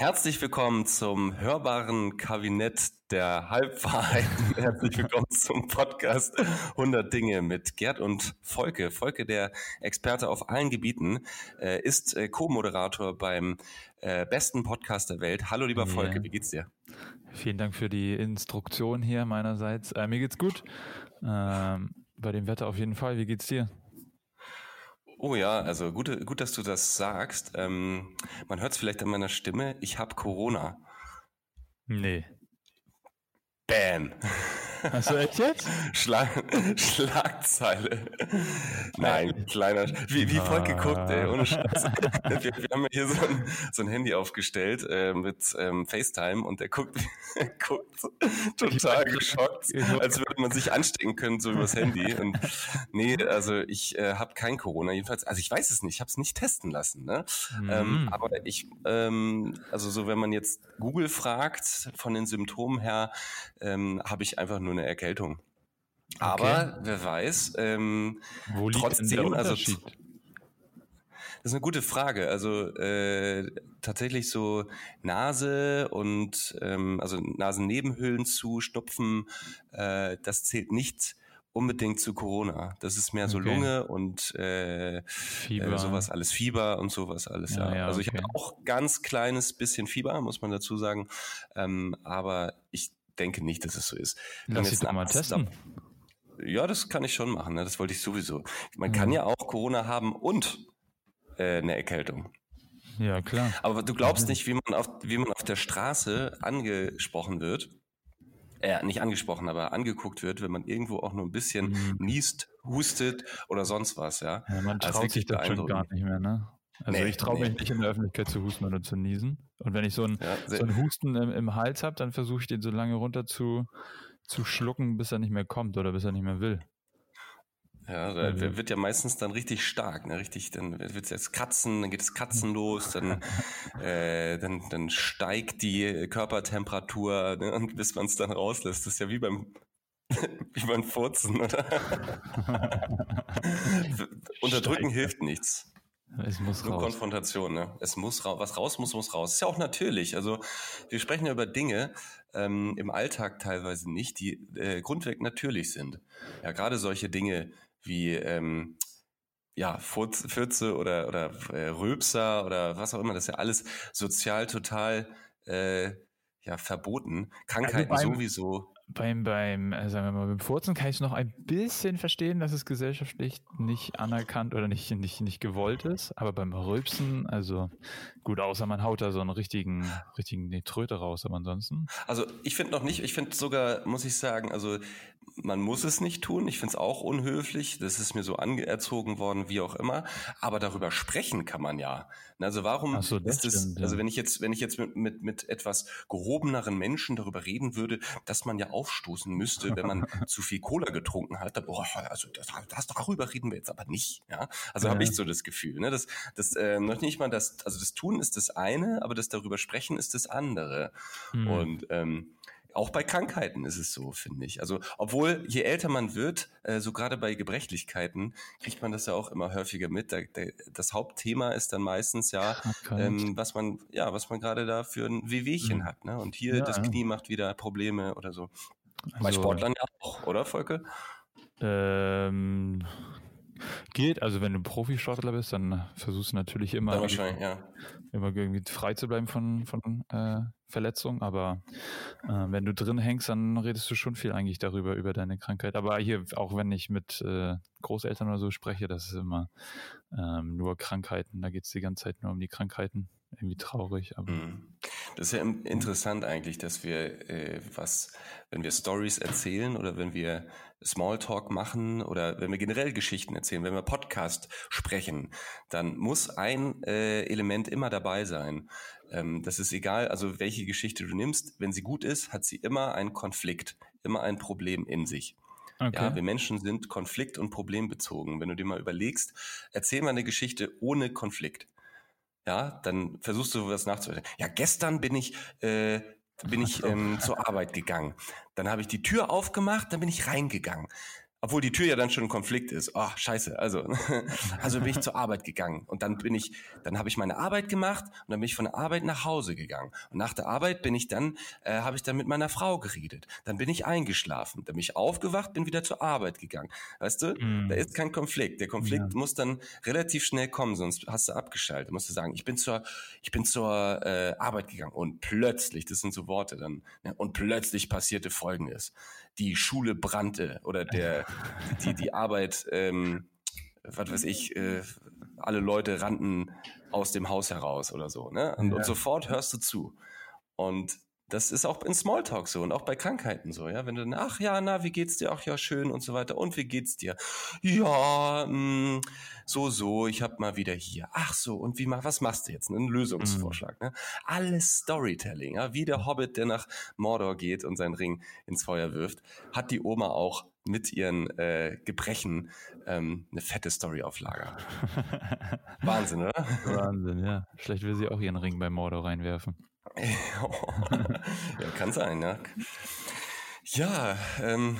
Herzlich willkommen zum hörbaren Kabinett der Halbwahrheiten. Herzlich willkommen zum Podcast 100 Dinge mit Gerd und Volke. Volke, der Experte auf allen Gebieten, äh, ist äh, Co-Moderator beim äh, besten Podcast der Welt. Hallo lieber Volke, ja. wie geht's dir? Vielen Dank für die Instruktion hier meinerseits. mir geht's gut. Ähm, bei dem Wetter auf jeden Fall. Wie geht's dir? Oh ja, also gut, gut, dass du das sagst. Ähm, man hört es vielleicht an meiner Stimme. Ich habe Corona. Nee. Bam. Hast du echt jetzt? Schlag, Schlagzeile. Nein, kleiner. Wie, wie voll geguckt, ey, ohne Scheiß. Wir, wir haben ja hier so ein, so ein Handy aufgestellt äh, mit ähm, FaceTime und der guckt, guckt total geschockt, als würde man sich anstecken können, so übers Handy. Und nee, also ich äh, habe kein Corona, jedenfalls. Also ich weiß es nicht, ich habe es nicht testen lassen. Ne? Mhm. Ähm, aber ich, ähm, also so wenn man jetzt Google fragt von den Symptomen her, ähm, habe ich einfach nur eine Erkältung. Aber okay. wer weiß, ähm, Wo liegt trotzdem, also das ist eine gute Frage. Also äh, tatsächlich so Nase und ähm, also Nasennebenhöhlen zu Schnupfen, äh, das zählt nicht unbedingt zu Corona. Das ist mehr so okay. Lunge und äh, Fieber. Äh, sowas alles, Fieber und sowas alles. Ja, ja. ja also okay. ich habe auch ganz kleines bisschen Fieber, muss man dazu sagen. Ähm, aber ich denke nicht, dass es so ist. Lass dich doch mal testen. Ja, das kann ich schon machen. Ne? Das wollte ich sowieso. Man mhm. kann ja auch Corona haben und äh, eine Erkältung. Ja, klar. Aber du glaubst nicht, wie man auf, wie man auf der Straße angesprochen wird. Äh, nicht angesprochen, aber angeguckt wird, wenn man irgendwo auch nur ein bisschen mhm. niest, hustet oder sonst was, ja. ja man traut also sich das schon gar nicht mehr, ne? Also nee, ich traue nee. mich nicht in der Öffentlichkeit zu husten oder zu niesen. Und wenn ich so einen, ja, so einen Husten im, im Hals habe, dann versuche ich den so lange runter zu, zu schlucken, bis er nicht mehr kommt oder bis er nicht mehr will. Ja, der mhm. wird ja meistens dann richtig stark, ne? Richtig, dann wird es jetzt kratzen, dann geht es Katzen los, dann, äh, dann, dann steigt die Körpertemperatur, ne? und bis man es dann rauslässt. Das ist ja wie beim wie beim Furzen, oder? Unterdrücken hilft nichts. Es muss Nur raus. Konfrontation, ne? Es muss raus. Was raus muss, muss raus. Ist ja auch natürlich. Also wir sprechen ja über Dinge ähm, im Alltag teilweise nicht, die äh, grundweg natürlich sind. Ja, gerade solche Dinge wie ähm, ja, Fürze oder, oder äh, Röpser oder was auch immer, das ist ja alles sozial total äh, ja, verboten. Krankheiten also beim, sowieso beim, beim, äh, sagen wir mal, beim Furzen kann ich noch ein bisschen verstehen, dass es gesellschaftlich nicht anerkannt oder nicht, nicht, nicht gewollt ist. Aber beim Rülpsen, also gut, außer man haut da so einen richtigen, richtigen nee, Tröte raus, aber ansonsten. Also ich finde noch nicht, ich finde sogar, muss ich sagen, also man muss es nicht tun. Ich finde es auch unhöflich. Das ist mir so anerzogen worden, wie auch immer. Aber darüber sprechen kann man ja. Also warum so, das ist es, also wenn ich jetzt, wenn ich jetzt mit, mit, mit etwas gehobeneren Menschen darüber reden würde, dass man ja aufstoßen müsste, wenn man zu viel Cola getrunken hat, dann, boah, also das, das, darüber reden wir jetzt aber nicht. Ja, also ja. habe ich so das Gefühl. Ne? Das, das äh, noch nicht mal das, also das Tun ist das eine, aber das darüber sprechen ist das andere. Mhm. Und ähm, auch bei Krankheiten ist es so, finde ich. Also, obwohl je älter man wird, äh, so gerade bei Gebrechlichkeiten, kriegt man das ja auch immer häufiger mit. Da, da, das Hauptthema ist dann meistens ja, ähm, was man, ja, was man gerade da für ein Wehwehchen mhm. hat. Ne? Und hier ja, das Knie macht wieder Probleme oder so. Also, bei Sportlern ja auch, oder Volke? Ähm, Geht, also wenn du Profisportler bist, dann versuchst du natürlich immer, ja, wahrscheinlich, ja. immer irgendwie frei zu bleiben von, von äh, Verletzungen, aber äh, wenn du drin hängst, dann redest du schon viel eigentlich darüber, über deine Krankheit. Aber hier, auch wenn ich mit äh, Großeltern oder so spreche, das ist immer ähm, nur Krankheiten, da geht es die ganze Zeit nur um die Krankheiten. Irgendwie traurig, aber. Mhm. Das ist ja interessant eigentlich, dass wir äh, was, wenn wir Stories erzählen oder wenn wir Smalltalk machen oder wenn wir generell Geschichten erzählen, wenn wir Podcast sprechen, dann muss ein äh, Element immer dabei sein. Ähm, das ist egal, also welche Geschichte du nimmst, wenn sie gut ist, hat sie immer einen Konflikt, immer ein Problem in sich. Okay. Ja, wir Menschen sind konflikt- und problembezogen. Wenn du dir mal überlegst, erzähl mal eine Geschichte ohne Konflikt. Ja, dann versuchst du was nachzudenken. Ja, gestern bin ich äh, bin ich ähm, zur Arbeit gegangen. Dann habe ich die Tür aufgemacht, dann bin ich reingegangen. Obwohl die Tür ja dann schon ein Konflikt ist. Ach, scheiße. Also, also bin ich zur Arbeit gegangen. Und dann bin ich, dann habe ich meine Arbeit gemacht und dann bin ich von der Arbeit nach Hause gegangen. Und nach der Arbeit bin ich dann, äh, habe ich dann mit meiner Frau geredet. Dann bin ich eingeschlafen. Dann bin ich aufgewacht, bin wieder zur Arbeit gegangen. Weißt du, mm. da ist kein Konflikt. Der Konflikt ja. muss dann relativ schnell kommen, sonst hast du abgeschaltet. Da musst du sagen, ich bin zur, ich bin zur äh, Arbeit gegangen. Und plötzlich, das sind so Worte dann, ne, und plötzlich passierte Folgendes die Schule brannte oder der, die, die Arbeit, ähm, was weiß ich, äh, alle Leute rannten aus dem Haus heraus oder so. Ne? Und, ja. und sofort hörst du zu. Und das ist auch in Smalltalk so und auch bei Krankheiten so, ja. Wenn du dann, ach ja, na, wie geht's dir? Ach ja, schön und so weiter. Und wie geht's dir? Ja, mh, mm, so, so, ich hab mal wieder hier. Ach so, und wie mach, was machst du jetzt? Ein Lösungsvorschlag, mhm. ne? Alles Storytelling, ja. Wie der Hobbit, der nach Mordor geht und seinen Ring ins Feuer wirft, hat die Oma auch mit ihren äh, Gebrechen ähm, eine fette Story auf Lager. Wahnsinn, oder? Wahnsinn, ja. Vielleicht will sie auch ihren Ring bei Mordor reinwerfen. ja, kann sein, ja. Ja, ähm,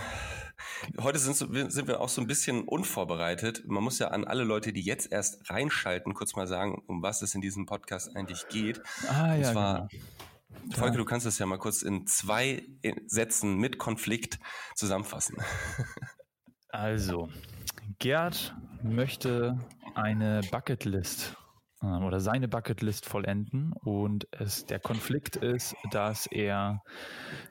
heute sind, sind wir auch so ein bisschen unvorbereitet. Man muss ja an alle Leute, die jetzt erst reinschalten, kurz mal sagen, um was es in diesem Podcast eigentlich geht. Ah, ja, Und zwar, genau. Volker, du kannst es ja mal kurz in zwei Sätzen mit Konflikt zusammenfassen. Also, Gerd möchte eine Bucketlist ähm, oder seine Bucketlist vollenden und es der Konflikt ist, dass er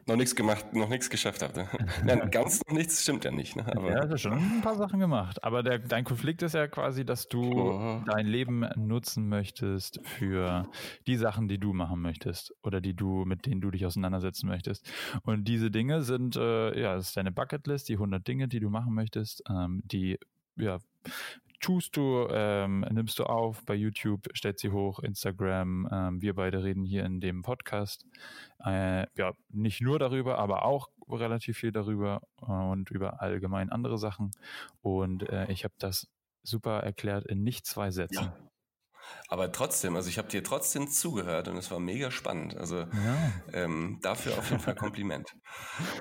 noch nichts gemacht, noch nichts geschafft hat. Ne? Nein, ganz noch nichts stimmt ja nicht. Ne? Aber er hat schon ein paar Sachen gemacht, aber der, dein Konflikt ist ja quasi, dass du oh. dein Leben nutzen möchtest für die Sachen, die du machen möchtest oder die du mit denen du dich auseinandersetzen möchtest. Und diese Dinge sind äh, ja, das ist deine Bucketlist, die 100 Dinge, die du machen möchtest, ähm, die ja, tust du, ähm, nimmst du auf bei YouTube, stellst sie hoch, Instagram. Ähm, wir beide reden hier in dem Podcast. Äh, ja, nicht nur darüber, aber auch relativ viel darüber äh, und über allgemein andere Sachen. Und äh, ich habe das super erklärt in nicht zwei Sätzen. Ja. Aber trotzdem, also ich habe dir trotzdem zugehört und es war mega spannend. Also ja. ähm, dafür auf jeden Fall Kompliment.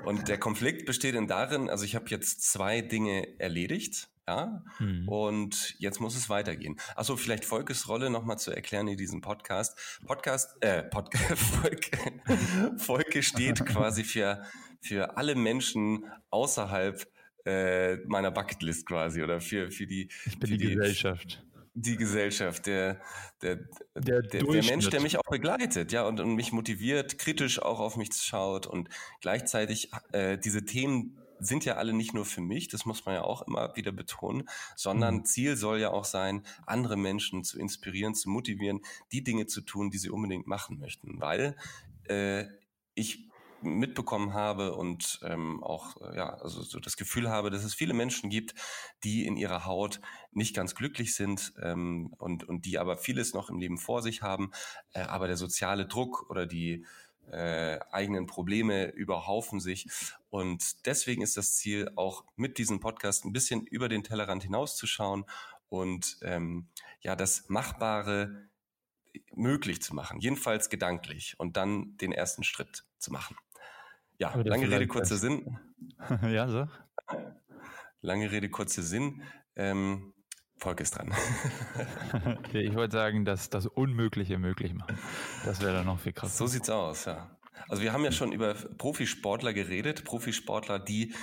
Und der Konflikt besteht in darin, also ich habe jetzt zwei Dinge erledigt. Ja, mhm. und jetzt muss es weitergehen. Achso, vielleicht Volkes Rolle nochmal zu erklären in diesem Podcast. Podcast, äh, Podcast, Volke, Volke steht quasi für, für alle Menschen außerhalb äh, meiner Bucketlist quasi oder für, für die, ich bin die, die Gesellschaft die Gesellschaft, der, der, der, der, Mensch, der mich auch begleitet, ja, und, und mich motiviert, kritisch auch auf mich schaut und gleichzeitig äh, diese Themen sind ja alle nicht nur für mich, das muss man ja auch immer wieder betonen, sondern mhm. Ziel soll ja auch sein, andere Menschen zu inspirieren, zu motivieren, die Dinge zu tun, die sie unbedingt machen möchten, weil äh, ich mitbekommen habe und ähm, auch äh, ja also so das Gefühl habe, dass es viele Menschen gibt, die in ihrer Haut nicht ganz glücklich sind ähm, und und die aber vieles noch im Leben vor sich haben, äh, aber der soziale Druck oder die äh, eigenen Probleme überhaufen sich und deswegen ist das Ziel auch mit diesem Podcast ein bisschen über den Tellerrand hinauszuschauen und ähm, ja das Machbare möglich zu machen, jedenfalls gedanklich und dann den ersten Schritt zu machen. Ja, lange Rede, kurzer Sinn. ja, so. Lange Rede, kurzer Sinn. Ähm, Volk ist dran. ich wollte sagen, dass das Unmögliche möglich machen. Das wäre dann noch viel krasser. So sieht's aus, ja. Also wir haben ja schon über Profisportler geredet, Profisportler, die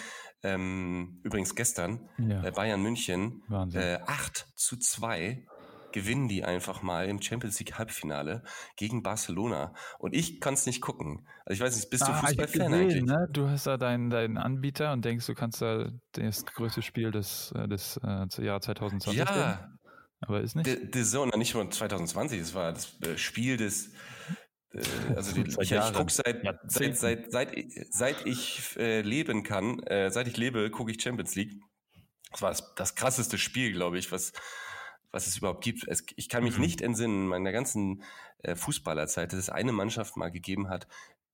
ähm, übrigens gestern ja. bei Bayern München äh, 8 zu 2 gewinnen die einfach mal im Champions League Halbfinale gegen Barcelona. Und ich kann es nicht gucken. Also ich weiß nicht, bist du ah, Fußballfan eigentlich? Ne? Du hast da deinen, deinen Anbieter und denkst, du kannst da das größte Spiel des, äh, des äh, Jahr 2020 Ja. Sehen. Aber ist nicht. The, The Zone, nicht nur 2020, das war das äh, Spiel des äh, also die, ich, ich gucke seit, seit, seit, seit, seit ich äh, leben kann, äh, seit ich lebe, gucke ich Champions League. Das war das, das krasseste Spiel, glaube ich, was, was es überhaupt gibt. Es, ich kann mich mhm. nicht entsinnen, in meiner ganzen äh, Fußballerzeit, dass es eine Mannschaft mal gegeben hat,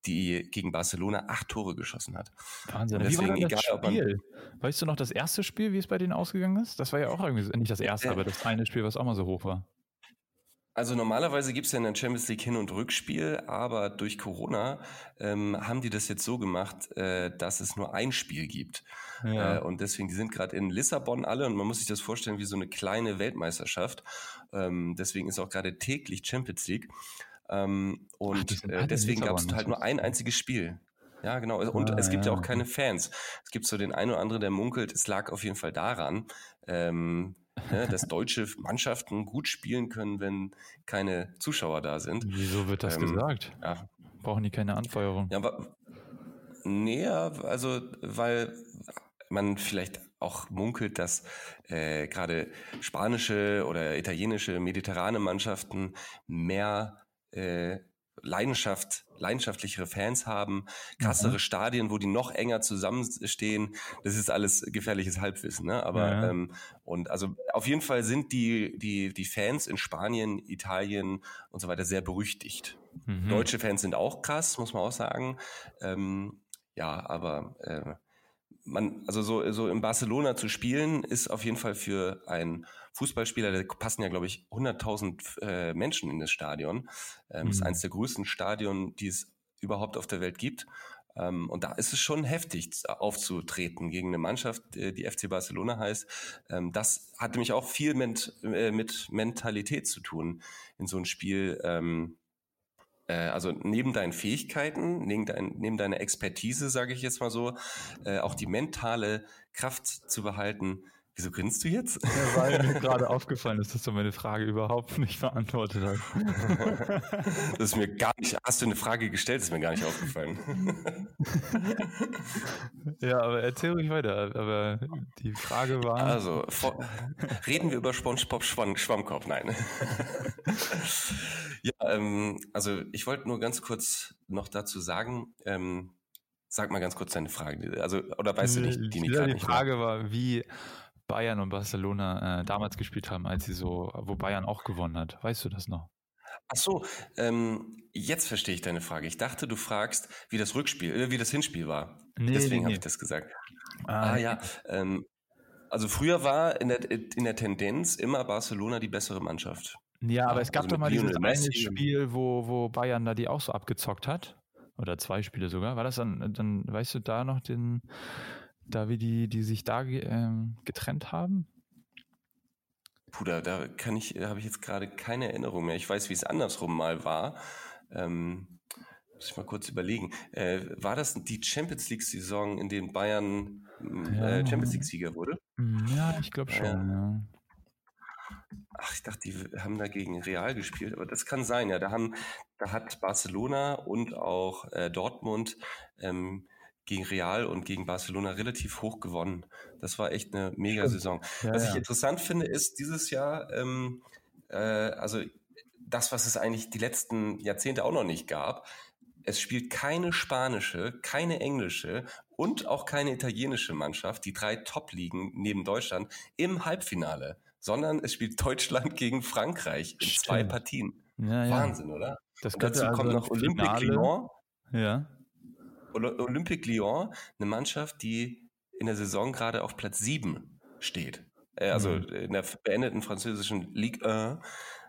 die gegen Barcelona acht Tore geschossen hat. Wahnsinn. Und deswegen, wie war das egal, Spiel? weißt du noch das erste Spiel, wie es bei denen ausgegangen ist? Das war ja auch irgendwie nicht das erste, äh, aber das eine Spiel, was auch mal so hoch war. Also normalerweise gibt es ja in der Champions League Hin- und Rückspiel, aber durch Corona ähm, haben die das jetzt so gemacht, äh, dass es nur ein Spiel gibt. Ja. Äh, und deswegen, die sind gerade in Lissabon alle und man muss sich das vorstellen wie so eine kleine Weltmeisterschaft. Ähm, deswegen ist auch gerade täglich Champions League. Ähm, und Ach, äh, deswegen gab es halt nur ein einziges Spiel. Ja, genau. Und ah, es gibt ja. ja. auch keine Fans. Es gibt so den einen oder anderen, der munkelt, es lag auf jeden Fall daran, ähm, ne, dass deutsche Mannschaften gut spielen können, wenn keine Zuschauer da sind. Wieso wird das ähm, gesagt? Ja. Brauchen die keine Anfeuerung? Ja, aber nee, also weil man vielleicht auch munkelt, dass äh, gerade spanische oder italienische, mediterrane Mannschaften mehr äh, Leidenschaft, leidenschaftlichere Fans haben, krassere mhm. Stadien, wo die noch enger zusammenstehen. Das ist alles gefährliches Halbwissen, ne? Aber ja. ähm, und also auf jeden Fall sind die die die Fans in Spanien, Italien und so weiter sehr berüchtigt. Mhm. Deutsche Fans sind auch krass, muss man auch sagen. Ähm, ja, aber äh, man, also so, so in Barcelona zu spielen, ist auf jeden Fall für einen Fußballspieler, da passen ja, glaube ich, 100.000 äh, Menschen in das Stadion. Ähm, mhm. ist eines der größten Stadion, die es überhaupt auf der Welt gibt. Ähm, und da ist es schon heftig aufzutreten gegen eine Mannschaft, äh, die FC Barcelona heißt. Ähm, das hat nämlich auch viel mit, äh, mit Mentalität zu tun in so ein Spiel. Ähm, äh, also neben deinen Fähigkeiten, neben, dein, neben deiner Expertise, sage ich jetzt mal so, äh, auch die mentale Kraft zu behalten. Wieso grinst du jetzt? Ja, weil mir gerade aufgefallen ist, dass du meine Frage überhaupt nicht beantwortet hast. das ist mir gar nicht. Hast du eine Frage gestellt? Ist mir gar nicht aufgefallen. ja, aber erzähl ruhig weiter. Aber die Frage war. Also, vor, reden wir über SpongeBob Schwamm, Schwammkopf? Nein. Ja, ähm, also ich wollte nur ganz kurz noch dazu sagen, ähm, sag mal ganz kurz deine Frage. Also, oder weißt du nicht, die, die, die Frage war, wie Bayern und Barcelona äh, damals gespielt haben, als sie so, wo Bayern auch gewonnen hat. Weißt du das noch? Ach so, ähm, jetzt verstehe ich deine Frage. Ich dachte, du fragst, wie das Rückspiel, äh, wie das Hinspiel war. Nee, Deswegen nee, habe ich das gesagt. Ah, ah ja. Ähm, also früher war in der, in der Tendenz immer Barcelona die bessere Mannschaft. Ja, aber es gab also doch mal dieses eine Spiel, wo, wo Bayern da die auch so abgezockt hat. Oder zwei Spiele sogar. War das dann, dann weißt du da noch den, da wie die, die sich da ähm, getrennt haben? Puh, da, da kann ich, da habe ich jetzt gerade keine Erinnerung mehr. Ich weiß, wie es andersrum mal war. Ähm, muss ich mal kurz überlegen. Äh, war das die Champions League-Saison, in der Bayern ja. äh, Champions League-Sieger wurde? Ja, ich glaube schon. Ja. Ja. Ach, ich dachte, die haben da gegen Real gespielt, aber das kann sein, ja. Da haben, da hat Barcelona und auch äh, Dortmund ähm, gegen Real und gegen Barcelona relativ hoch gewonnen. Das war echt eine mega Saison. Ja, was ich interessant finde, ist dieses Jahr, ähm, äh, also das, was es eigentlich die letzten Jahrzehnte auch noch nicht gab. Es spielt keine spanische, keine englische und auch keine italienische Mannschaft, die drei Top-Ligen neben Deutschland, im Halbfinale sondern es spielt Deutschland gegen Frankreich in Stimmt. zwei Partien. Ja, Wahnsinn, ja. oder? Das Und dazu also kommt noch Olympique Lyon. Ja. Olympique Lyon, eine Mannschaft, die in der Saison gerade auf Platz 7 steht. Äh, also mhm. in der beendeten französischen Ligue 1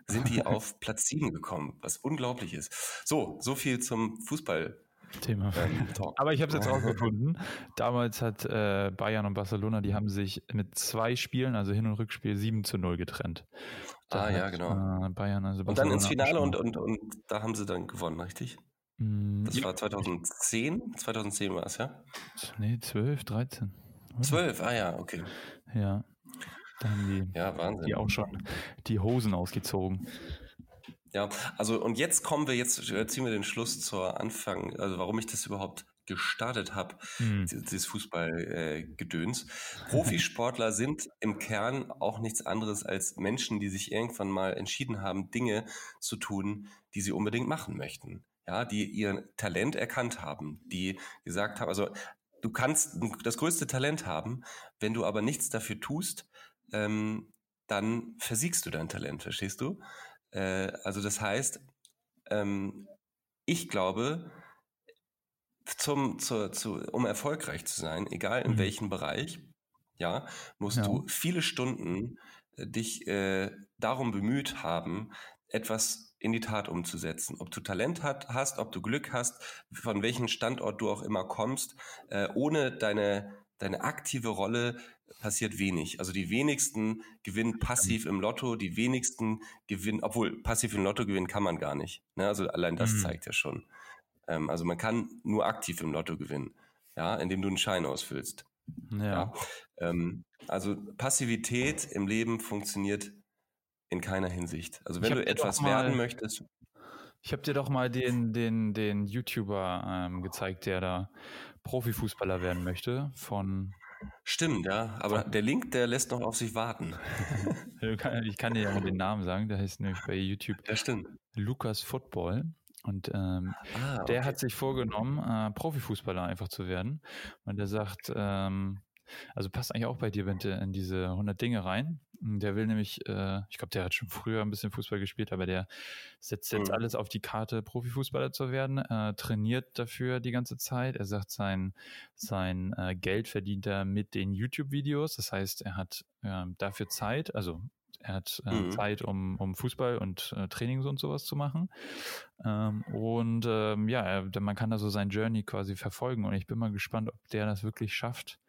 sind die auf Platz 7 gekommen, was unglaublich ist. So, so viel zum Fußball. Thema. Ähm, Aber ich habe es jetzt rausgefunden. Damals hat äh, Bayern und Barcelona, die haben sich mit zwei Spielen, also Hin- und Rückspiel, 7 zu 0 getrennt. Da ah, ja, genau. Äh, Bayern, also und dann ins Finale und, und, und da haben sie dann gewonnen, richtig? Mm, das ja. war 2010? 2010 war es, ja? Nee, 12, 13. 12, ah ja, okay. Ja. Da haben die, ja, Wahnsinn. die auch schon die Hosen ausgezogen. Ja, also und jetzt kommen wir, jetzt äh, ziehen wir den Schluss zur Anfang, also warum ich das überhaupt gestartet habe, mhm. dieses Fußballgedöns. Äh, Profisportler sind im Kern auch nichts anderes als Menschen, die sich irgendwann mal entschieden haben, Dinge zu tun, die sie unbedingt machen möchten. Ja, die ihr Talent erkannt haben, die gesagt haben, also du kannst das größte Talent haben, wenn du aber nichts dafür tust, ähm, dann versiegst du dein Talent, verstehst du? Äh, also das heißt, ähm, ich glaube, zum, zu, zu, um erfolgreich zu sein, egal in mhm. welchem Bereich, ja, musst ja. du viele Stunden dich äh, darum bemüht haben, etwas in die Tat umzusetzen. Ob du Talent hat, hast, ob du Glück hast, von welchem Standort du auch immer kommst, äh, ohne deine, deine aktive Rolle passiert wenig. Also die wenigsten gewinnen passiv im Lotto, die wenigsten gewinnen, obwohl passiv im Lotto gewinnen kann man gar nicht. Ne? Also allein das mhm. zeigt ja schon. Ähm, also man kann nur aktiv im Lotto gewinnen, ja, indem du einen Schein ausfüllst. Ja. ja? Ähm, also Passivität im Leben funktioniert in keiner Hinsicht. Also wenn du etwas mal, werden möchtest. Ich habe dir doch mal den, den, den YouTuber ähm, gezeigt, der da Profifußballer werden möchte von Stimmt, ja. Aber der Link, der lässt noch auf sich warten. ich kann dir ja mal den Namen sagen, der heißt nämlich bei YouTube ja, stimmt. Lukas Football. Und ähm, ah, okay. der hat sich vorgenommen, äh, Profifußballer einfach zu werden. Und der sagt, ähm, also passt eigentlich auch bei dir, Bente, in diese 100 Dinge rein. Der will nämlich, äh, ich glaube, der hat schon früher ein bisschen Fußball gespielt, aber der setzt jetzt mhm. alles auf die Karte, Profifußballer zu werden, äh, trainiert dafür die ganze Zeit. Er sagt, sein, sein äh, Geld verdient er mit den YouTube-Videos. Das heißt, er hat äh, dafür Zeit, also er hat äh, mhm. Zeit, um, um Fußball und äh, Trainings und sowas zu machen. Ähm, und ähm, ja, er, man kann da so sein Journey quasi verfolgen. Und ich bin mal gespannt, ob der das wirklich schafft,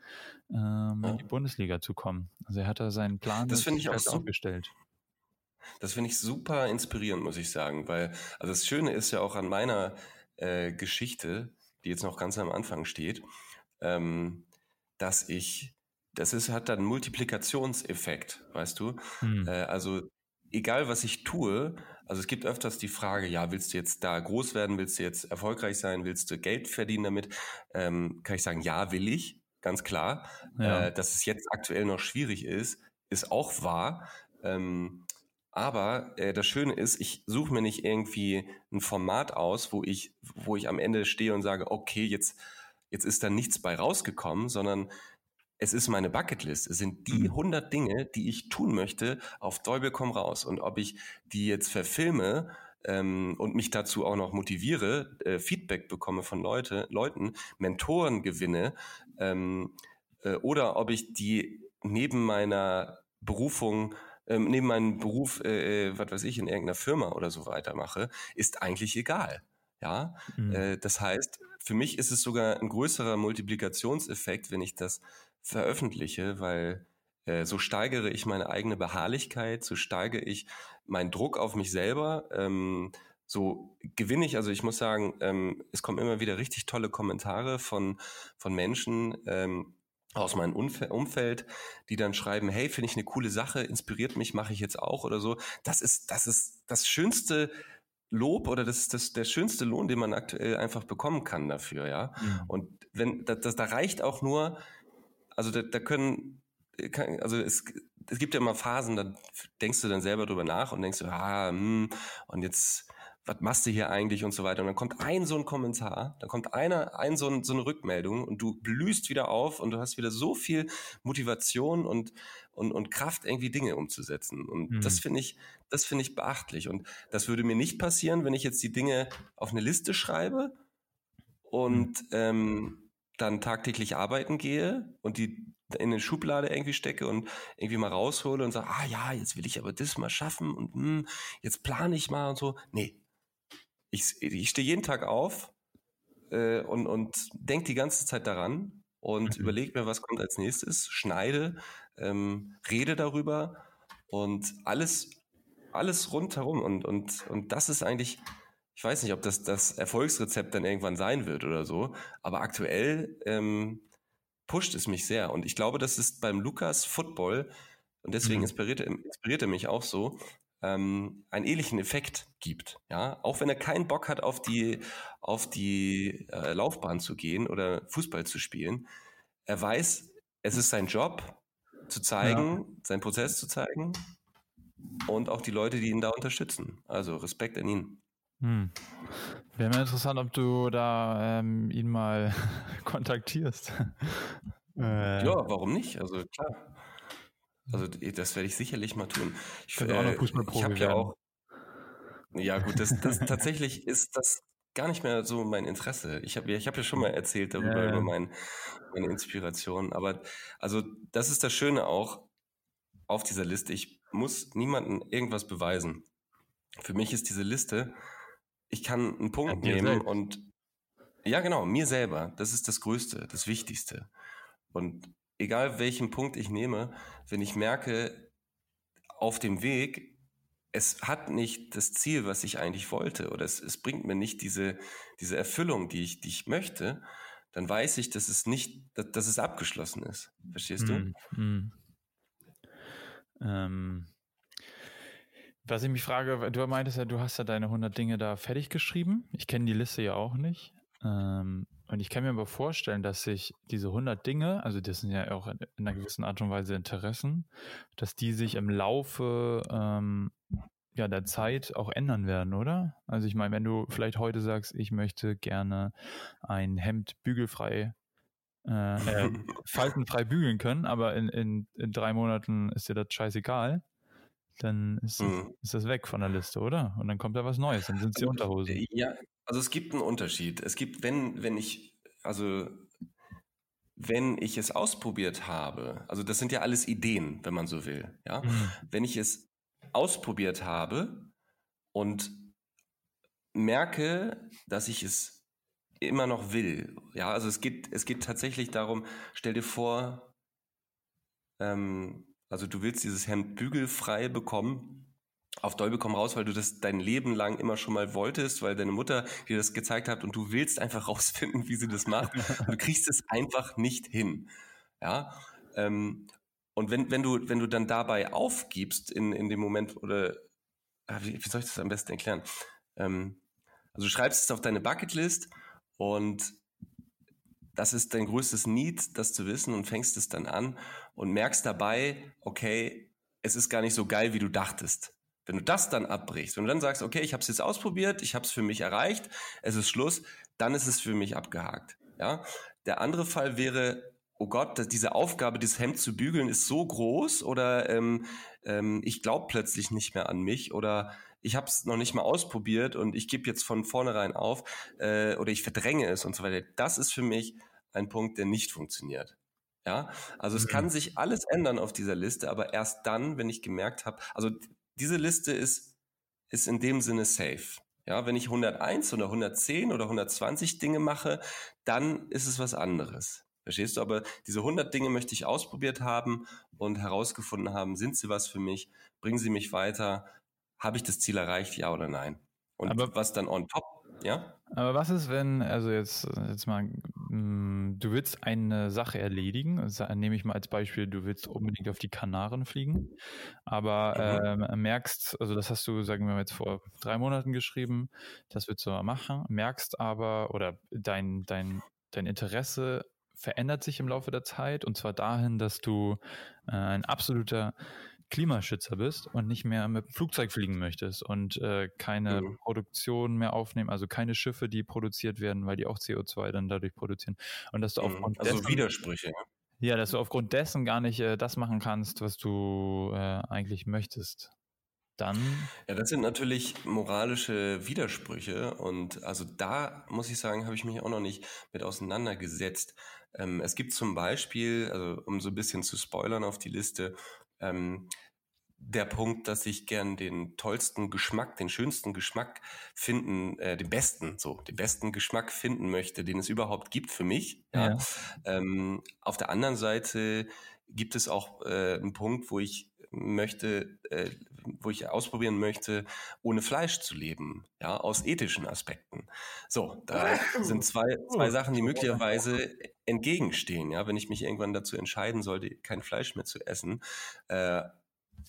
ähm, ja. in die Bundesliga zu kommen. Also er hat da seinen Plan das ich auch so, aufgestellt. Das finde ich super inspirierend, muss ich sagen, weil also das Schöne ist ja auch an meiner äh, Geschichte, die jetzt noch ganz am Anfang steht, ähm, dass ich das ist, hat dann einen Multiplikationseffekt, weißt du? Hm. Äh, also egal was ich tue, also es gibt öfters die Frage, ja, willst du jetzt da groß werden, willst du jetzt erfolgreich sein, willst du Geld verdienen damit? Ähm, kann ich sagen, ja, will ich, ganz klar. Ja. Äh, dass es jetzt aktuell noch schwierig ist, ist auch wahr. Ähm, aber äh, das Schöne ist, ich suche mir nicht irgendwie ein Format aus, wo ich, wo ich am Ende stehe und sage, okay, jetzt, jetzt ist da nichts bei rausgekommen, sondern es ist meine Bucketlist. Es sind die 100 mhm. Dinge, die ich tun möchte, auf Däubel komm raus. Und ob ich die jetzt verfilme ähm, und mich dazu auch noch motiviere, äh, Feedback bekomme von Leute, Leuten, Mentoren gewinne, ähm, äh, oder ob ich die neben meiner Berufung ähm, neben meinem Beruf, äh, äh was weiß ich, in irgendeiner Firma oder so weitermache, ist eigentlich egal. Ja, mhm. äh, das heißt, für mich ist es sogar ein größerer Multiplikationseffekt, wenn ich das veröffentliche, weil äh, so steigere ich meine eigene Beharrlichkeit, so steigere ich meinen Druck auf mich selber, ähm, so gewinne ich, also ich muss sagen, ähm, es kommen immer wieder richtig tolle Kommentare von, von Menschen, ähm, aus meinem Umfeld, die dann schreiben, hey, finde ich eine coole Sache, inspiriert mich, mache ich jetzt auch oder so. Das ist, das ist das schönste Lob oder das ist das, der schönste Lohn, den man aktuell einfach bekommen kann dafür, ja. Mhm. Und wenn, das, das, da reicht auch nur, also da, da können, also es, es gibt ja immer Phasen, da denkst du dann selber drüber nach und denkst du, ah, hm, und jetzt, was machst du hier eigentlich und so weiter. Und dann kommt ein so ein Kommentar, dann kommt einer, ein so, ein, so eine Rückmeldung und du blühst wieder auf und du hast wieder so viel Motivation und, und, und Kraft, irgendwie Dinge umzusetzen. Und mhm. das finde ich, das finde ich beachtlich. Und das würde mir nicht passieren, wenn ich jetzt die Dinge auf eine Liste schreibe und mhm. ähm, dann tagtäglich arbeiten gehe und die in eine Schublade irgendwie stecke und irgendwie mal raushole und sage, ah ja, jetzt will ich aber das mal schaffen und hm, jetzt plane ich mal und so. Nee. Ich, ich stehe jeden Tag auf äh, und, und denke die ganze Zeit daran und mhm. überlege mir, was kommt als nächstes, schneide, ähm, rede darüber und alles, alles rundherum. Und, und, und das ist eigentlich ich weiß nicht, ob das das Erfolgsrezept dann irgendwann sein wird oder so, aber aktuell ähm, pusht es mich sehr. Und ich glaube, das ist beim Lukas Football, und deswegen mhm. inspiriert, inspiriert er mich auch so, ähm, einen ähnlichen Effekt gibt. Ja, auch wenn er keinen Bock hat, auf die, auf die äh, Laufbahn zu gehen oder Fußball zu spielen. Er weiß, es ist sein Job, zu zeigen, ja. seinen Prozess zu zeigen und auch die Leute, die ihn da unterstützen. Also Respekt an ihn. Hm. Wäre mir interessant, ob du da ähm, ihn mal kontaktierst. äh, ja, warum nicht? Also klar. Also das werde ich sicherlich mal tun. Ich, äh, ich habe ja auch. Ja gut, das, das tatsächlich ist das gar nicht mehr so mein Interesse. Ich habe ich hab ja schon mal erzählt darüber ja. über mein, meine Inspiration. Aber also das ist das Schöne auch. auf dieser Liste. Ich muss niemandem irgendwas beweisen. Für mich ist diese Liste, ich kann einen Punkt nehmen selbst. und ja, genau, mir selber. Das ist das Größte, das Wichtigste. Und egal welchen Punkt ich nehme, wenn ich merke, auf dem Weg, es hat nicht das Ziel, was ich eigentlich wollte, oder es, es bringt mir nicht diese, diese Erfüllung, die ich, die ich möchte, dann weiß ich, dass es nicht, dass, dass es abgeschlossen ist. Verstehst du? Mm, mm. Ähm, was ich mich frage, du meintest ja, du hast ja deine 100 Dinge da fertig geschrieben. Ich kenne die Liste ja auch nicht. Ähm, und ich kann mir aber vorstellen, dass sich diese 100 Dinge, also das sind ja auch in einer gewissen Art und Weise Interessen, dass die sich im Laufe ähm, ja, der Zeit auch ändern werden, oder? Also ich meine, wenn du vielleicht heute sagst, ich möchte gerne ein Hemd bügelfrei, äh, äh, faltenfrei bügeln können, aber in, in, in drei Monaten ist dir das scheißegal, dann ist, mhm. ist das weg von der Liste, oder? Und dann kommt da was Neues, dann sind es die Unterhosen. Ja, also es gibt einen Unterschied. Es gibt, wenn, wenn ich, also wenn ich es ausprobiert habe, also das sind ja alles Ideen, wenn man so will, ja. Mhm. Wenn ich es ausprobiert habe und merke, dass ich es immer noch will, ja, also es geht, es geht tatsächlich darum, stell dir vor, ähm, also du willst dieses Hemd bügelfrei bekommen, auf Dolby komm raus, weil du das dein Leben lang immer schon mal wolltest, weil deine Mutter dir das gezeigt hat und du willst einfach rausfinden, wie sie das macht. du kriegst es einfach nicht hin. Ja. Ähm, und wenn, wenn du, wenn du dann dabei aufgibst in, in dem Moment oder ah, wie, wie soll ich das am besten erklären? Ähm, also du schreibst es auf deine Bucketlist und das ist dein größtes Need, das zu wissen und fängst es dann an und merkst dabei, okay, es ist gar nicht so geil, wie du dachtest. Wenn du das dann abbrichst und dann sagst, okay, ich habe es jetzt ausprobiert, ich habe es für mich erreicht, es ist Schluss, dann ist es für mich abgehakt. Ja, der andere Fall wäre, oh Gott, diese Aufgabe, dieses Hemd zu bügeln, ist so groß oder ähm, ähm, ich glaube plötzlich nicht mehr an mich oder ich habe es noch nicht mal ausprobiert und ich gebe jetzt von vornherein auf äh, oder ich verdränge es und so weiter. Das ist für mich ein Punkt, der nicht funktioniert. Ja, also es kann mhm. sich alles ändern auf dieser Liste, aber erst dann, wenn ich gemerkt habe, also diese Liste ist, ist in dem Sinne safe. Ja, wenn ich 101 oder 110 oder 120 Dinge mache, dann ist es was anderes. Verstehst du? Aber diese 100 Dinge möchte ich ausprobiert haben und herausgefunden haben, sind sie was für mich? Bringen sie mich weiter? Habe ich das Ziel erreicht, ja oder nein? Und aber, was dann on top, ja? Aber was ist, wenn, also jetzt, jetzt mal, mh, mm, du willst eine Sache erledigen, also nehme ich mal als Beispiel, du willst unbedingt auf die Kanaren fliegen, aber mhm. äh, merkst, also das hast du, sagen wir mal jetzt vor drei Monaten geschrieben, das willst du mal machen, merkst aber, oder dein, dein, dein Interesse verändert sich im Laufe der Zeit und zwar dahin, dass du äh, ein absoluter Klimaschützer bist und nicht mehr mit Flugzeug fliegen möchtest und äh, keine mhm. Produktion mehr aufnehmen, also keine Schiffe, die produziert werden, weil die auch CO2 dann dadurch produzieren. Und dass du mhm. aufgrund also dessen, Widersprüche. Ja, dass du aufgrund dessen gar nicht äh, das machen kannst, was du äh, eigentlich möchtest. Dann. Ja, das sind natürlich moralische Widersprüche und also da muss ich sagen, habe ich mich auch noch nicht mit auseinandergesetzt. Ähm, es gibt zum Beispiel, also um so ein bisschen zu spoilern auf die Liste, ähm, der Punkt, dass ich gern den tollsten Geschmack, den schönsten Geschmack finden, äh, den besten, so, den besten Geschmack finden möchte, den es überhaupt gibt für mich. Ja. ja. Ähm, auf der anderen Seite gibt es auch äh, einen Punkt, wo ich möchte, äh, wo ich ausprobieren möchte, ohne Fleisch zu leben, ja, aus ethischen Aspekten. So, da sind zwei, zwei Sachen, die möglicherweise entgegenstehen, ja, wenn ich mich irgendwann dazu entscheiden sollte, kein Fleisch mehr zu essen, äh,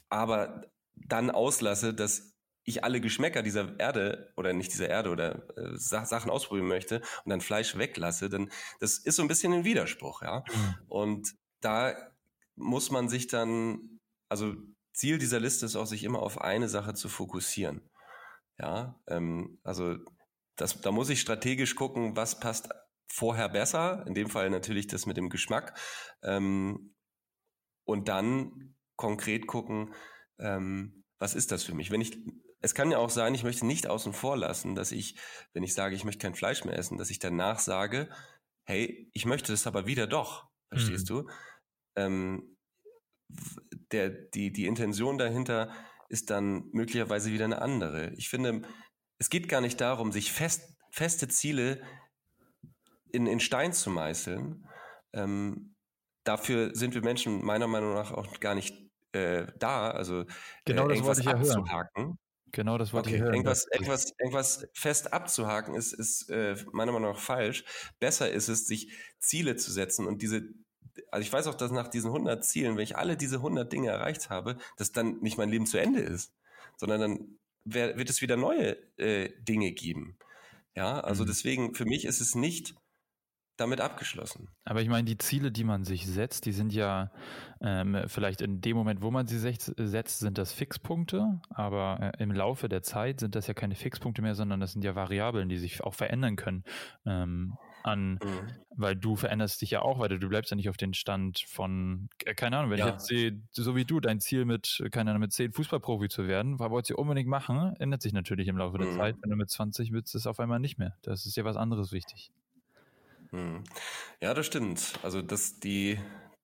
aber dann auslasse, dass ich alle Geschmäcker dieser Erde oder nicht dieser Erde oder äh, Sachen ausprobieren möchte und dann Fleisch weglasse, dann das ist so ein bisschen ein Widerspruch, ja. Mhm. Und da muss man sich dann also Ziel dieser Liste ist auch, sich immer auf eine Sache zu fokussieren. Ja, ähm, also das, da muss ich strategisch gucken, was passt vorher besser. In dem Fall natürlich das mit dem Geschmack. Ähm, und dann konkret gucken, ähm, was ist das für mich? Wenn ich, es kann ja auch sein, ich möchte nicht außen vor lassen, dass ich, wenn ich sage, ich möchte kein Fleisch mehr essen, dass ich danach sage, hey, ich möchte das aber wieder doch. Verstehst mhm. du? Ähm, der, die, die Intention dahinter ist dann möglicherweise wieder eine andere. Ich finde, es geht gar nicht darum, sich fest, feste Ziele in, in Stein zu meißeln. Ähm, dafür sind wir Menschen meiner Meinung nach auch gar nicht äh, da, also genau äh, das irgendwas wollte ich ja abzuhaken. Hören. Genau, das wollte okay. ich hören. Irgendwas, irgendwas, irgendwas fest abzuhaken ist, ist äh, meiner Meinung nach falsch. Besser ist es, sich Ziele zu setzen und diese also ich weiß auch, dass nach diesen 100 Zielen, wenn ich alle diese 100 Dinge erreicht habe, dass dann nicht mein Leben zu Ende ist, sondern dann wär, wird es wieder neue äh, Dinge geben. Ja, also mhm. deswegen, für mich ist es nicht damit abgeschlossen. Aber ich meine, die Ziele, die man sich setzt, die sind ja ähm, vielleicht in dem Moment, wo man sie setzt, sind das Fixpunkte, aber äh, im Laufe der Zeit sind das ja keine Fixpunkte mehr, sondern das sind ja Variablen, die sich auch verändern können. Ähm, an, mhm. weil du veränderst dich ja auch weiter. Du bleibst ja nicht auf den Stand von, äh, keine Ahnung, wenn ja. ich jetzt sehe, so wie du, dein Ziel mit, keine Ahnung, mit zehn Fußballprofi zu werden, war wolltest du unbedingt machen, ändert sich natürlich im Laufe der mhm. Zeit. Wenn du mit 20 willst, ist es auf einmal nicht mehr. Das ist ja was anderes wichtig. Mhm. Ja, das stimmt. Also, dass die,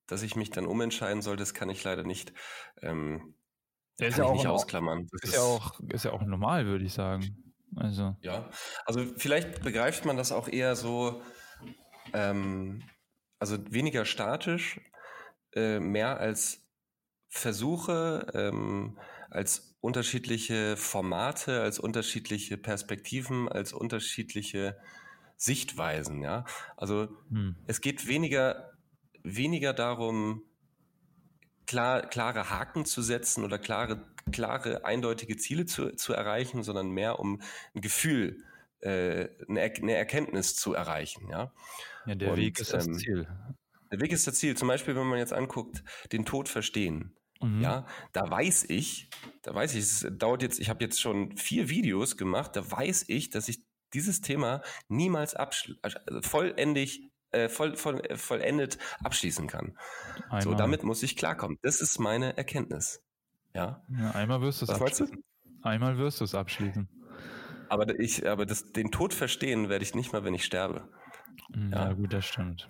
dass ich mich dann umentscheiden soll, das kann ich leider nicht. Ähm, der ist ja auch nicht ausklammern. Das ist, ist, ja auch, ist ja auch normal, würde ich sagen. Also. Ja, also vielleicht begreift man das auch eher so, ähm, also weniger statisch, äh, mehr als Versuche, ähm, als unterschiedliche Formate, als unterschiedliche Perspektiven, als unterschiedliche Sichtweisen, ja. Also hm. es geht weniger, weniger darum, klar, klare Haken zu setzen oder klare, klare, eindeutige Ziele zu, zu erreichen, sondern mehr um ein Gefühl, äh, eine, eine Erkenntnis zu erreichen. Ja, ja der Und, Weg ist das ähm, Ziel. Der Weg ist das Ziel. Zum Beispiel, wenn man jetzt anguckt, den Tod verstehen. Mhm. Ja, da weiß ich, da weiß ich, es dauert jetzt, ich habe jetzt schon vier Videos gemacht, da weiß ich, dass ich dieses Thema niemals also vollendig äh, voll, voll, äh, vollendet abschließen kann. Einmal. So, damit muss ich klarkommen. Das ist meine Erkenntnis. Ja. ja einmal wirst du es abschließen. Einmal wirst du es abschließen. Aber ich, aber das, den Tod verstehen werde ich nicht mal, wenn ich sterbe. Ja, ja gut, das stimmt.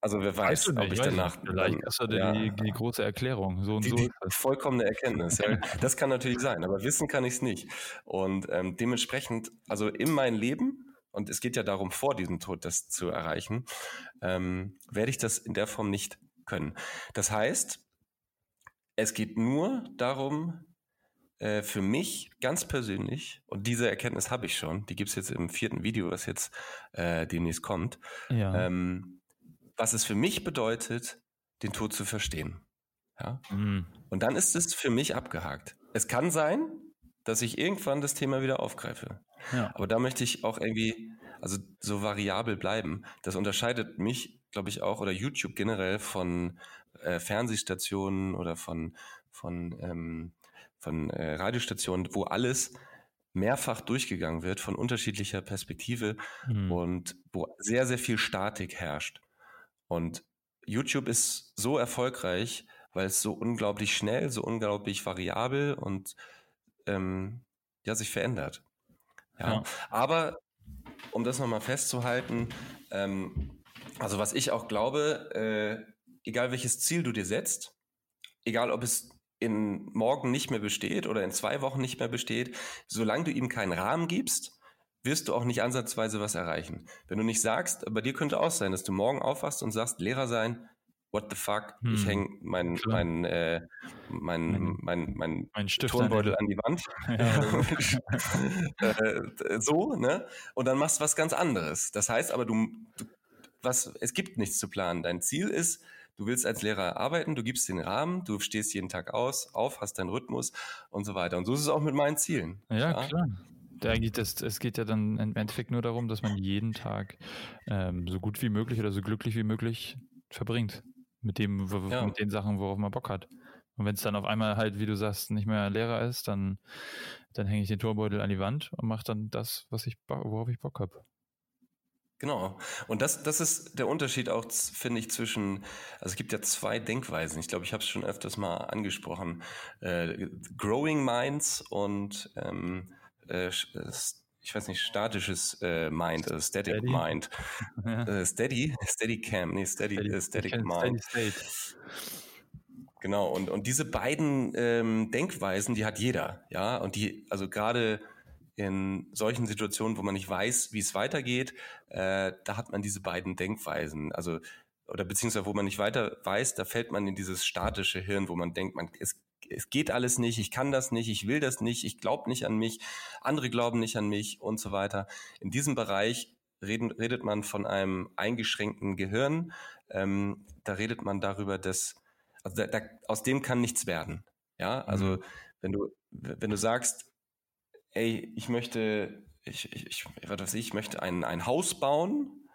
Also wer weiß, weißt ob ich danach. Vielleicht hast du ja, die, die, große Erklärung. So und die, so. Die vollkommene Erkenntnis. ja. Das kann natürlich sein, aber wissen kann ich es nicht. Und ähm, dementsprechend, also in mein Leben und es geht ja darum, vor diesem Tod das zu erreichen, ähm, werde ich das in der Form nicht können. Das heißt, es geht nur darum, äh, für mich ganz persönlich, und diese Erkenntnis habe ich schon, die gibt es jetzt im vierten Video, was jetzt äh, demnächst kommt, ja. ähm, was es für mich bedeutet, den Tod zu verstehen. Ja? Mhm. Und dann ist es für mich abgehakt. Es kann sein, dass ich irgendwann das Thema wieder aufgreife. Ja. Aber da möchte ich auch irgendwie, also so variabel bleiben. Das unterscheidet mich, glaube ich, auch oder YouTube generell von äh, Fernsehstationen oder von, von, ähm, von äh, Radiostationen, wo alles mehrfach durchgegangen wird von unterschiedlicher Perspektive mhm. und wo sehr, sehr viel Statik herrscht. Und YouTube ist so erfolgreich, weil es so unglaublich schnell, so unglaublich variabel und ähm, ja, sich verändert. Ja. ja. Aber um das nochmal festzuhalten, ähm, also was ich auch glaube, äh, egal welches Ziel du dir setzt, egal ob es in morgen nicht mehr besteht oder in zwei Wochen nicht mehr besteht, solange du ihm keinen Rahmen gibst, wirst du auch nicht ansatzweise was erreichen. Wenn du nicht sagst, bei dir könnte auch sein, dass du morgen aufwachst und sagst, Lehrer sein, what the fuck, hm. ich hänge mein, mein, äh, mein, mein, mein, mein Turnbeutel an die Wand. Ja. äh, so, ne? Und dann machst du was ganz anderes. Das heißt aber, du, du, was, es gibt nichts zu planen. Dein Ziel ist, du willst als Lehrer arbeiten, du gibst den Rahmen, du stehst jeden Tag aus, auf, hast deinen Rhythmus und so weiter. Und so ist es auch mit meinen Zielen. Ja, ja? klar. Eigentlich das, es geht ja dann im Endeffekt nur darum, dass man jeden Tag ähm, so gut wie möglich oder so glücklich wie möglich verbringt. Mit dem, ja. mit den Sachen, worauf man Bock hat. Und wenn es dann auf einmal halt, wie du sagst, nicht mehr Lehrer ist, dann, dann hänge ich den Torbeutel an die Wand und mache dann das, was ich, worauf ich Bock habe. Genau. Und das, das ist der Unterschied auch, finde ich, zwischen, also es gibt ja zwei Denkweisen. Ich glaube, ich habe es schon öfters mal angesprochen. Äh, Growing Minds und ähm, äh, ich weiß nicht, statisches äh, Mind, also Static Steady. Mind. Ja. Äh, steady, Steady Cam, nee, Steady, Steady, äh, Static Mind. Steady State. Genau, und, und diese beiden ähm, Denkweisen, die hat jeder, ja, und die, also gerade in solchen Situationen, wo man nicht weiß, wie es weitergeht, äh, da hat man diese beiden Denkweisen. Also, oder beziehungsweise wo man nicht weiter weiß, da fällt man in dieses statische Hirn, wo man denkt, man, es, es geht alles nicht, ich kann das nicht, ich will das nicht, ich glaube nicht an mich, andere glauben nicht an mich und so weiter. In diesem Bereich reden, redet man von einem eingeschränkten Gehirn. Ähm, da redet man darüber, dass also da, da, aus dem kann nichts werden. Ja, also mhm. wenn du wenn du sagst, ey, ich möchte, ich, ich, ich, was weiß ich, ich möchte ein, ein Haus bauen,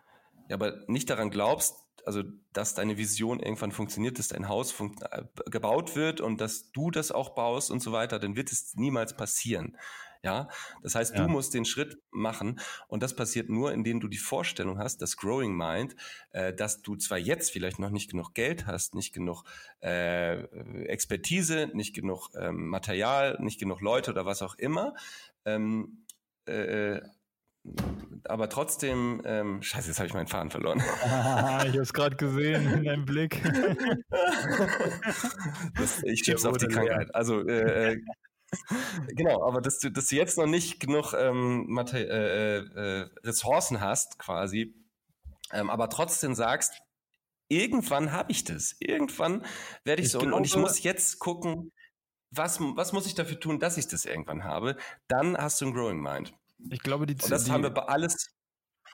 ja, aber nicht daran glaubst, also dass deine Vision irgendwann funktioniert, dass dein Haus äh, gebaut wird und dass du das auch baust und so weiter, dann wird es niemals passieren. Ja, das heißt, ja. du musst den Schritt machen und das passiert nur, indem du die Vorstellung hast, das Growing Mind, äh, dass du zwar jetzt vielleicht noch nicht genug Geld hast, nicht genug äh, Expertise, nicht genug ähm, Material, nicht genug Leute oder was auch immer, ähm, äh, aber trotzdem, ähm, scheiße, jetzt habe ich meinen Faden verloren. ich habe es gerade gesehen in deinem Blick. das, ich schieb's auf die Krankheit. Also äh, äh genau, aber dass du, dass du jetzt noch nicht genug ähm, äh, äh, äh, Ressourcen hast, quasi, ähm, aber trotzdem sagst, irgendwann habe ich das. Irgendwann werde ich, ich so. Glaube, und ich muss jetzt gucken, was, was muss ich dafür tun, dass ich das irgendwann habe? Dann hast du ein Growing Mind. Ich glaube, die, und das die, haben wir bei alles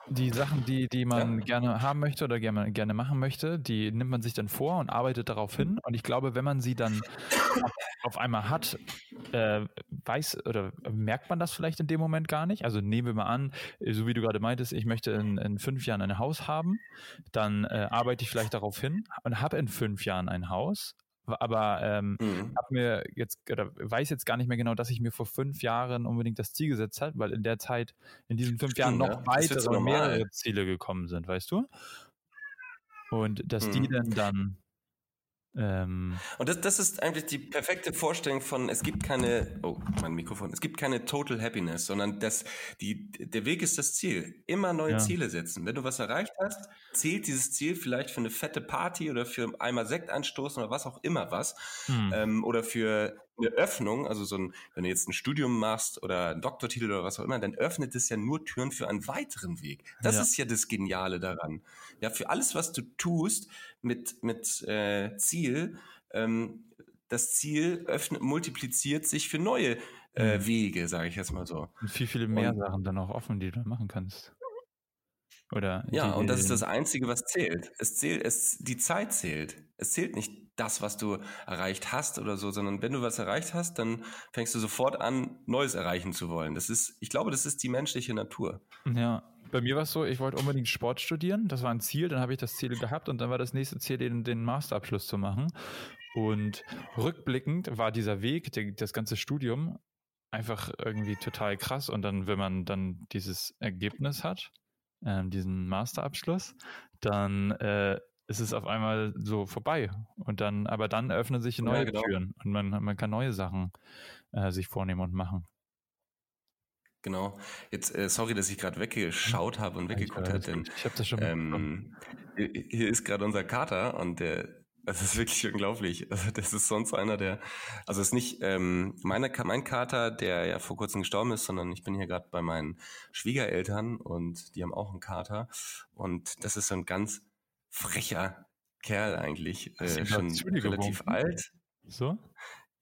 die Sachen, die, die man ja. gerne haben möchte oder gerne, gerne machen möchte, die nimmt man sich dann vor und arbeitet darauf hin. Und ich glaube, wenn man sie dann auf einmal hat, äh, weiß oder merkt man das vielleicht in dem Moment gar nicht. Also nehmen wir mal an, so wie du gerade meintest, ich möchte in, in fünf Jahren ein Haus haben, dann äh, arbeite ich vielleicht darauf hin und habe in fünf Jahren ein Haus, aber ähm, mhm. habe mir jetzt oder weiß jetzt gar nicht mehr genau, dass ich mir vor fünf Jahren unbedingt das Ziel gesetzt habe, weil in der Zeit, in diesen fünf Jahren noch ja. weitere mehrere Ziele gekommen sind, weißt du? Und dass mhm. die dann dann ähm, und das, das ist eigentlich die perfekte Vorstellung von, es gibt keine, oh, mein Mikrofon, es gibt keine Total Happiness, sondern das, die, der Weg ist das Ziel. Immer neue ja. Ziele setzen. Wenn du was erreicht hast, zählt dieses Ziel vielleicht für eine fette Party oder für einmal Sekt anstoßen oder was auch immer was. Hm. Ähm, oder für eine Öffnung, also so ein, wenn du jetzt ein Studium machst oder einen Doktortitel oder was auch immer, dann öffnet es ja nur Türen für einen weiteren Weg. Das ja. ist ja das Geniale daran. Ja, für alles, was du tust mit, mit äh, Ziel, ähm, das Ziel öffnet, multipliziert sich für neue äh, mhm. Wege, sage ich jetzt mal so. Und viel, viele mehr und, Sachen dann auch offen, die du machen kannst. Oder ja, und das ist das Einzige, was zählt. Es zählt, es, die Zeit zählt. Es zählt nicht das, was du erreicht hast oder so, sondern wenn du was erreicht hast, dann fängst du sofort an, Neues erreichen zu wollen. Das ist, ich glaube, das ist die menschliche Natur. Ja, bei mir war es so, ich wollte unbedingt Sport studieren. Das war ein Ziel, dann habe ich das Ziel gehabt und dann war das nächste Ziel, den, den Masterabschluss zu machen. Und rückblickend war dieser Weg, der, das ganze Studium, einfach irgendwie total krass. Und dann, wenn man dann dieses Ergebnis hat, äh, diesen Masterabschluss, dann äh, ist es auf einmal so vorbei. Und dann, aber dann öffnen sich neue ja, genau. Türen und man, man kann neue Sachen äh, sich vornehmen und machen. Genau. Jetzt, äh, sorry, dass ich gerade weggeschaut habe und weggeguckt habe, denn ich habe das schon ähm, hier ist gerade unser Kater und der das ist wirklich unglaublich. Also das ist sonst einer, der, also es ist nicht ähm, meine, mein Kater, der ja vor kurzem gestorben ist, sondern ich bin hier gerade bei meinen Schwiegereltern und die haben auch einen Kater. Und das ist so ein ganz frecher Kerl eigentlich, äh, schon relativ alt. So?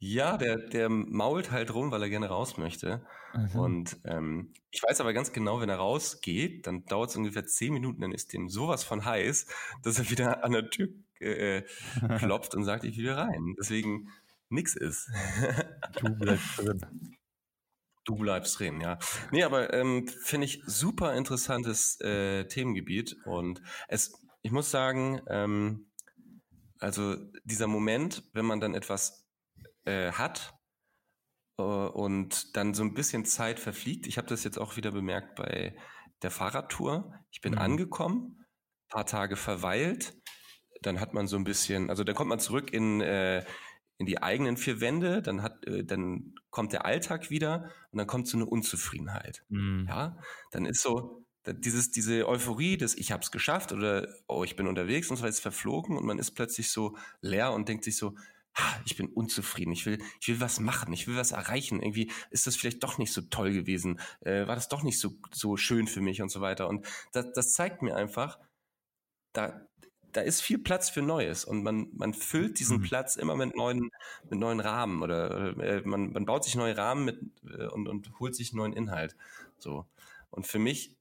Ja, der, der mault halt rum, weil er gerne raus möchte. Mhm. Und ähm, ich weiß aber ganz genau, wenn er rausgeht, dann dauert es ungefähr zehn Minuten, dann ist dem sowas von heiß, dass er wieder an der Tür äh, klopft und sagt, ich will rein. Deswegen nix ist. du bleibst drin. Du bleibst drin, ja. Nee, aber ähm, finde ich super interessantes äh, Themengebiet und es, ich muss sagen, ähm, also dieser Moment, wenn man dann etwas äh, hat äh, und dann so ein bisschen Zeit verfliegt. Ich habe das jetzt auch wieder bemerkt bei der Fahrradtour. Ich bin mhm. angekommen, paar Tage verweilt, dann hat man so ein bisschen, also dann kommt man zurück in äh, in die eigenen vier Wände, dann hat, äh, dann kommt der Alltag wieder und dann kommt so eine Unzufriedenheit. Mhm. Ja, dann ist so dieses diese Euphorie, dass ich habe es geschafft oder oh ich bin unterwegs und so ist verflogen und man ist plötzlich so leer und denkt sich so ich bin unzufrieden, ich will, ich will was machen, ich will was erreichen. Irgendwie ist das vielleicht doch nicht so toll gewesen, äh, war das doch nicht so, so schön für mich und so weiter. Und das, das zeigt mir einfach, da, da ist viel Platz für Neues und man, man füllt diesen mhm. Platz immer mit neuen, mit neuen Rahmen oder äh, man, man baut sich neue Rahmen mit äh, und, und holt sich neuen Inhalt. So. Und für mich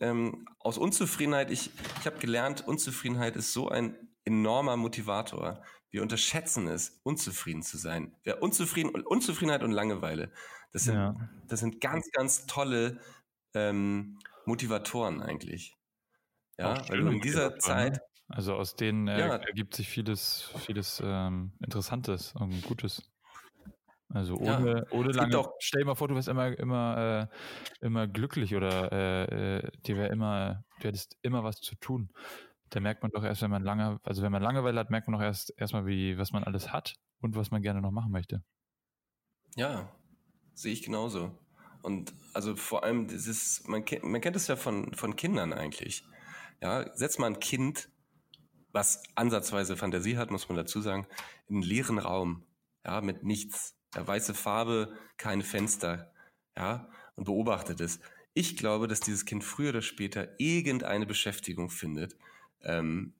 ähm, aus Unzufriedenheit, ich, ich habe gelernt, Unzufriedenheit ist so ein enormer Motivator. Wir unterschätzen es, unzufrieden zu sein. Wer unzufrieden, Unzufriedenheit und Langeweile, das sind, ja. das sind ganz, ganz tolle ähm, Motivatoren eigentlich. Ja, weil du in dieser ne? Zeit. Also aus denen äh, ja. ergibt sich vieles, vieles ähm, Interessantes und Gutes. Also ohne, ja, ohne lange. Auch, stell dir mal vor, du wärst immer, immer, äh, immer glücklich oder äh, äh, dir wäre immer, du hättest immer was zu tun. Da merkt man doch erst, wenn man lange, also wenn man Langeweile hat, merkt man doch erst erstmal, wie, was man alles hat und was man gerne noch machen möchte. Ja, sehe ich genauso. Und also vor allem, ist, man, man kennt es ja von, von Kindern eigentlich. Ja, setz mal ein Kind, was ansatzweise Fantasie hat, muss man dazu sagen, in einen leeren Raum, ja, mit nichts. Ja, weiße Farbe, keine Fenster, ja, und beobachtet es. Ich glaube, dass dieses Kind früher oder später irgendeine Beschäftigung findet, ähm,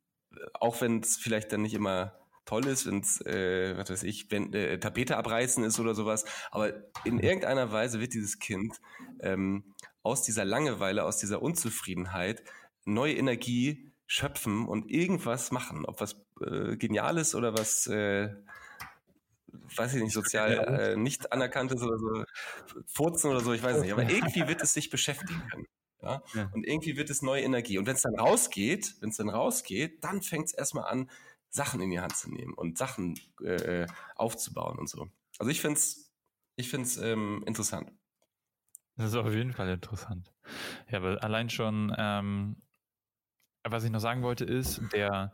auch wenn es vielleicht dann nicht immer toll ist, wenn es, äh, was weiß ich, wenn äh, Tapete abreißen ist oder sowas, aber in irgendeiner Weise wird dieses Kind ähm, aus dieser Langeweile, aus dieser Unzufriedenheit neue Energie schöpfen und irgendwas machen, ob was äh, Geniales oder was, äh, weiß ich nicht, sozial äh, nicht anerkanntes oder so, Furzen oder so, ich weiß nicht, aber irgendwie wird es sich beschäftigen können. Ja? ja. Und irgendwie wird es neue Energie. Und wenn es dann rausgeht, wenn es dann rausgeht, dann fängt es erstmal an, Sachen in die Hand zu nehmen und Sachen äh, aufzubauen und so. Also ich finde es ich find's, ähm, interessant. Das ist auf jeden Fall interessant. Ja, aber allein schon, ähm, was ich noch sagen wollte, ist, der,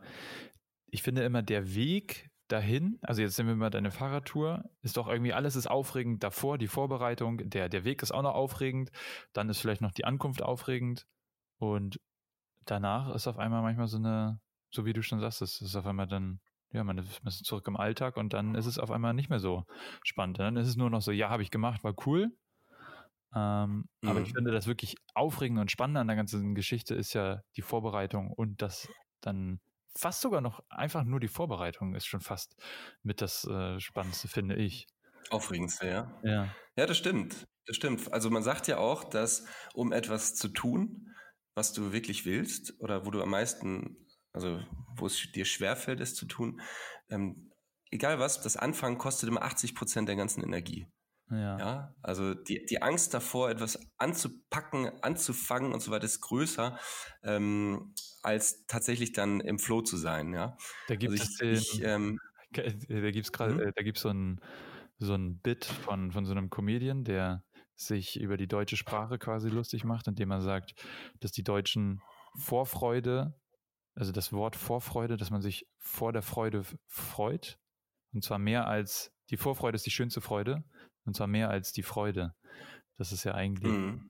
ich finde immer, der Weg dahin, also jetzt sind wir mal deine Fahrradtour, ist doch irgendwie alles ist aufregend davor, die Vorbereitung, der, der Weg ist auch noch aufregend, dann ist vielleicht noch die Ankunft aufregend und danach ist auf einmal manchmal so eine, so wie du schon sagst, es ist auf einmal dann, ja, man ist, man ist zurück im Alltag und dann ist es auf einmal nicht mehr so spannend. Dann ist es nur noch so, ja, habe ich gemacht, war cool. Ähm, mhm. Aber ich mhm. finde, das wirklich aufregende und spannende an der ganzen Geschichte ist ja die Vorbereitung und das dann fast sogar noch einfach nur die Vorbereitung ist schon fast mit das äh, Spannendste, finde ich. Aufregendste, ja. Ja. Ja, das stimmt. Das stimmt. Also man sagt ja auch, dass um etwas zu tun, was du wirklich willst oder wo du am meisten, also wo es dir schwerfällt, es zu tun, ähm, egal was, das Anfangen kostet immer 80 Prozent der ganzen Energie. Ja. ja. Also die, die Angst davor, etwas anzupacken, anzufangen und so weiter, ist größer, ähm, als tatsächlich dann im Flow zu sein, ja. Da gibt also es ich, ich, ähm, da gibt's gerade, mhm. da gibt's so ein so ein Bit von von so einem Comedian, der sich über die deutsche Sprache quasi lustig macht, indem er sagt, dass die Deutschen Vorfreude, also das Wort Vorfreude, dass man sich vor der Freude freut, und zwar mehr als die Vorfreude ist die schönste Freude, und zwar mehr als die Freude. Das ist ja eigentlich mhm.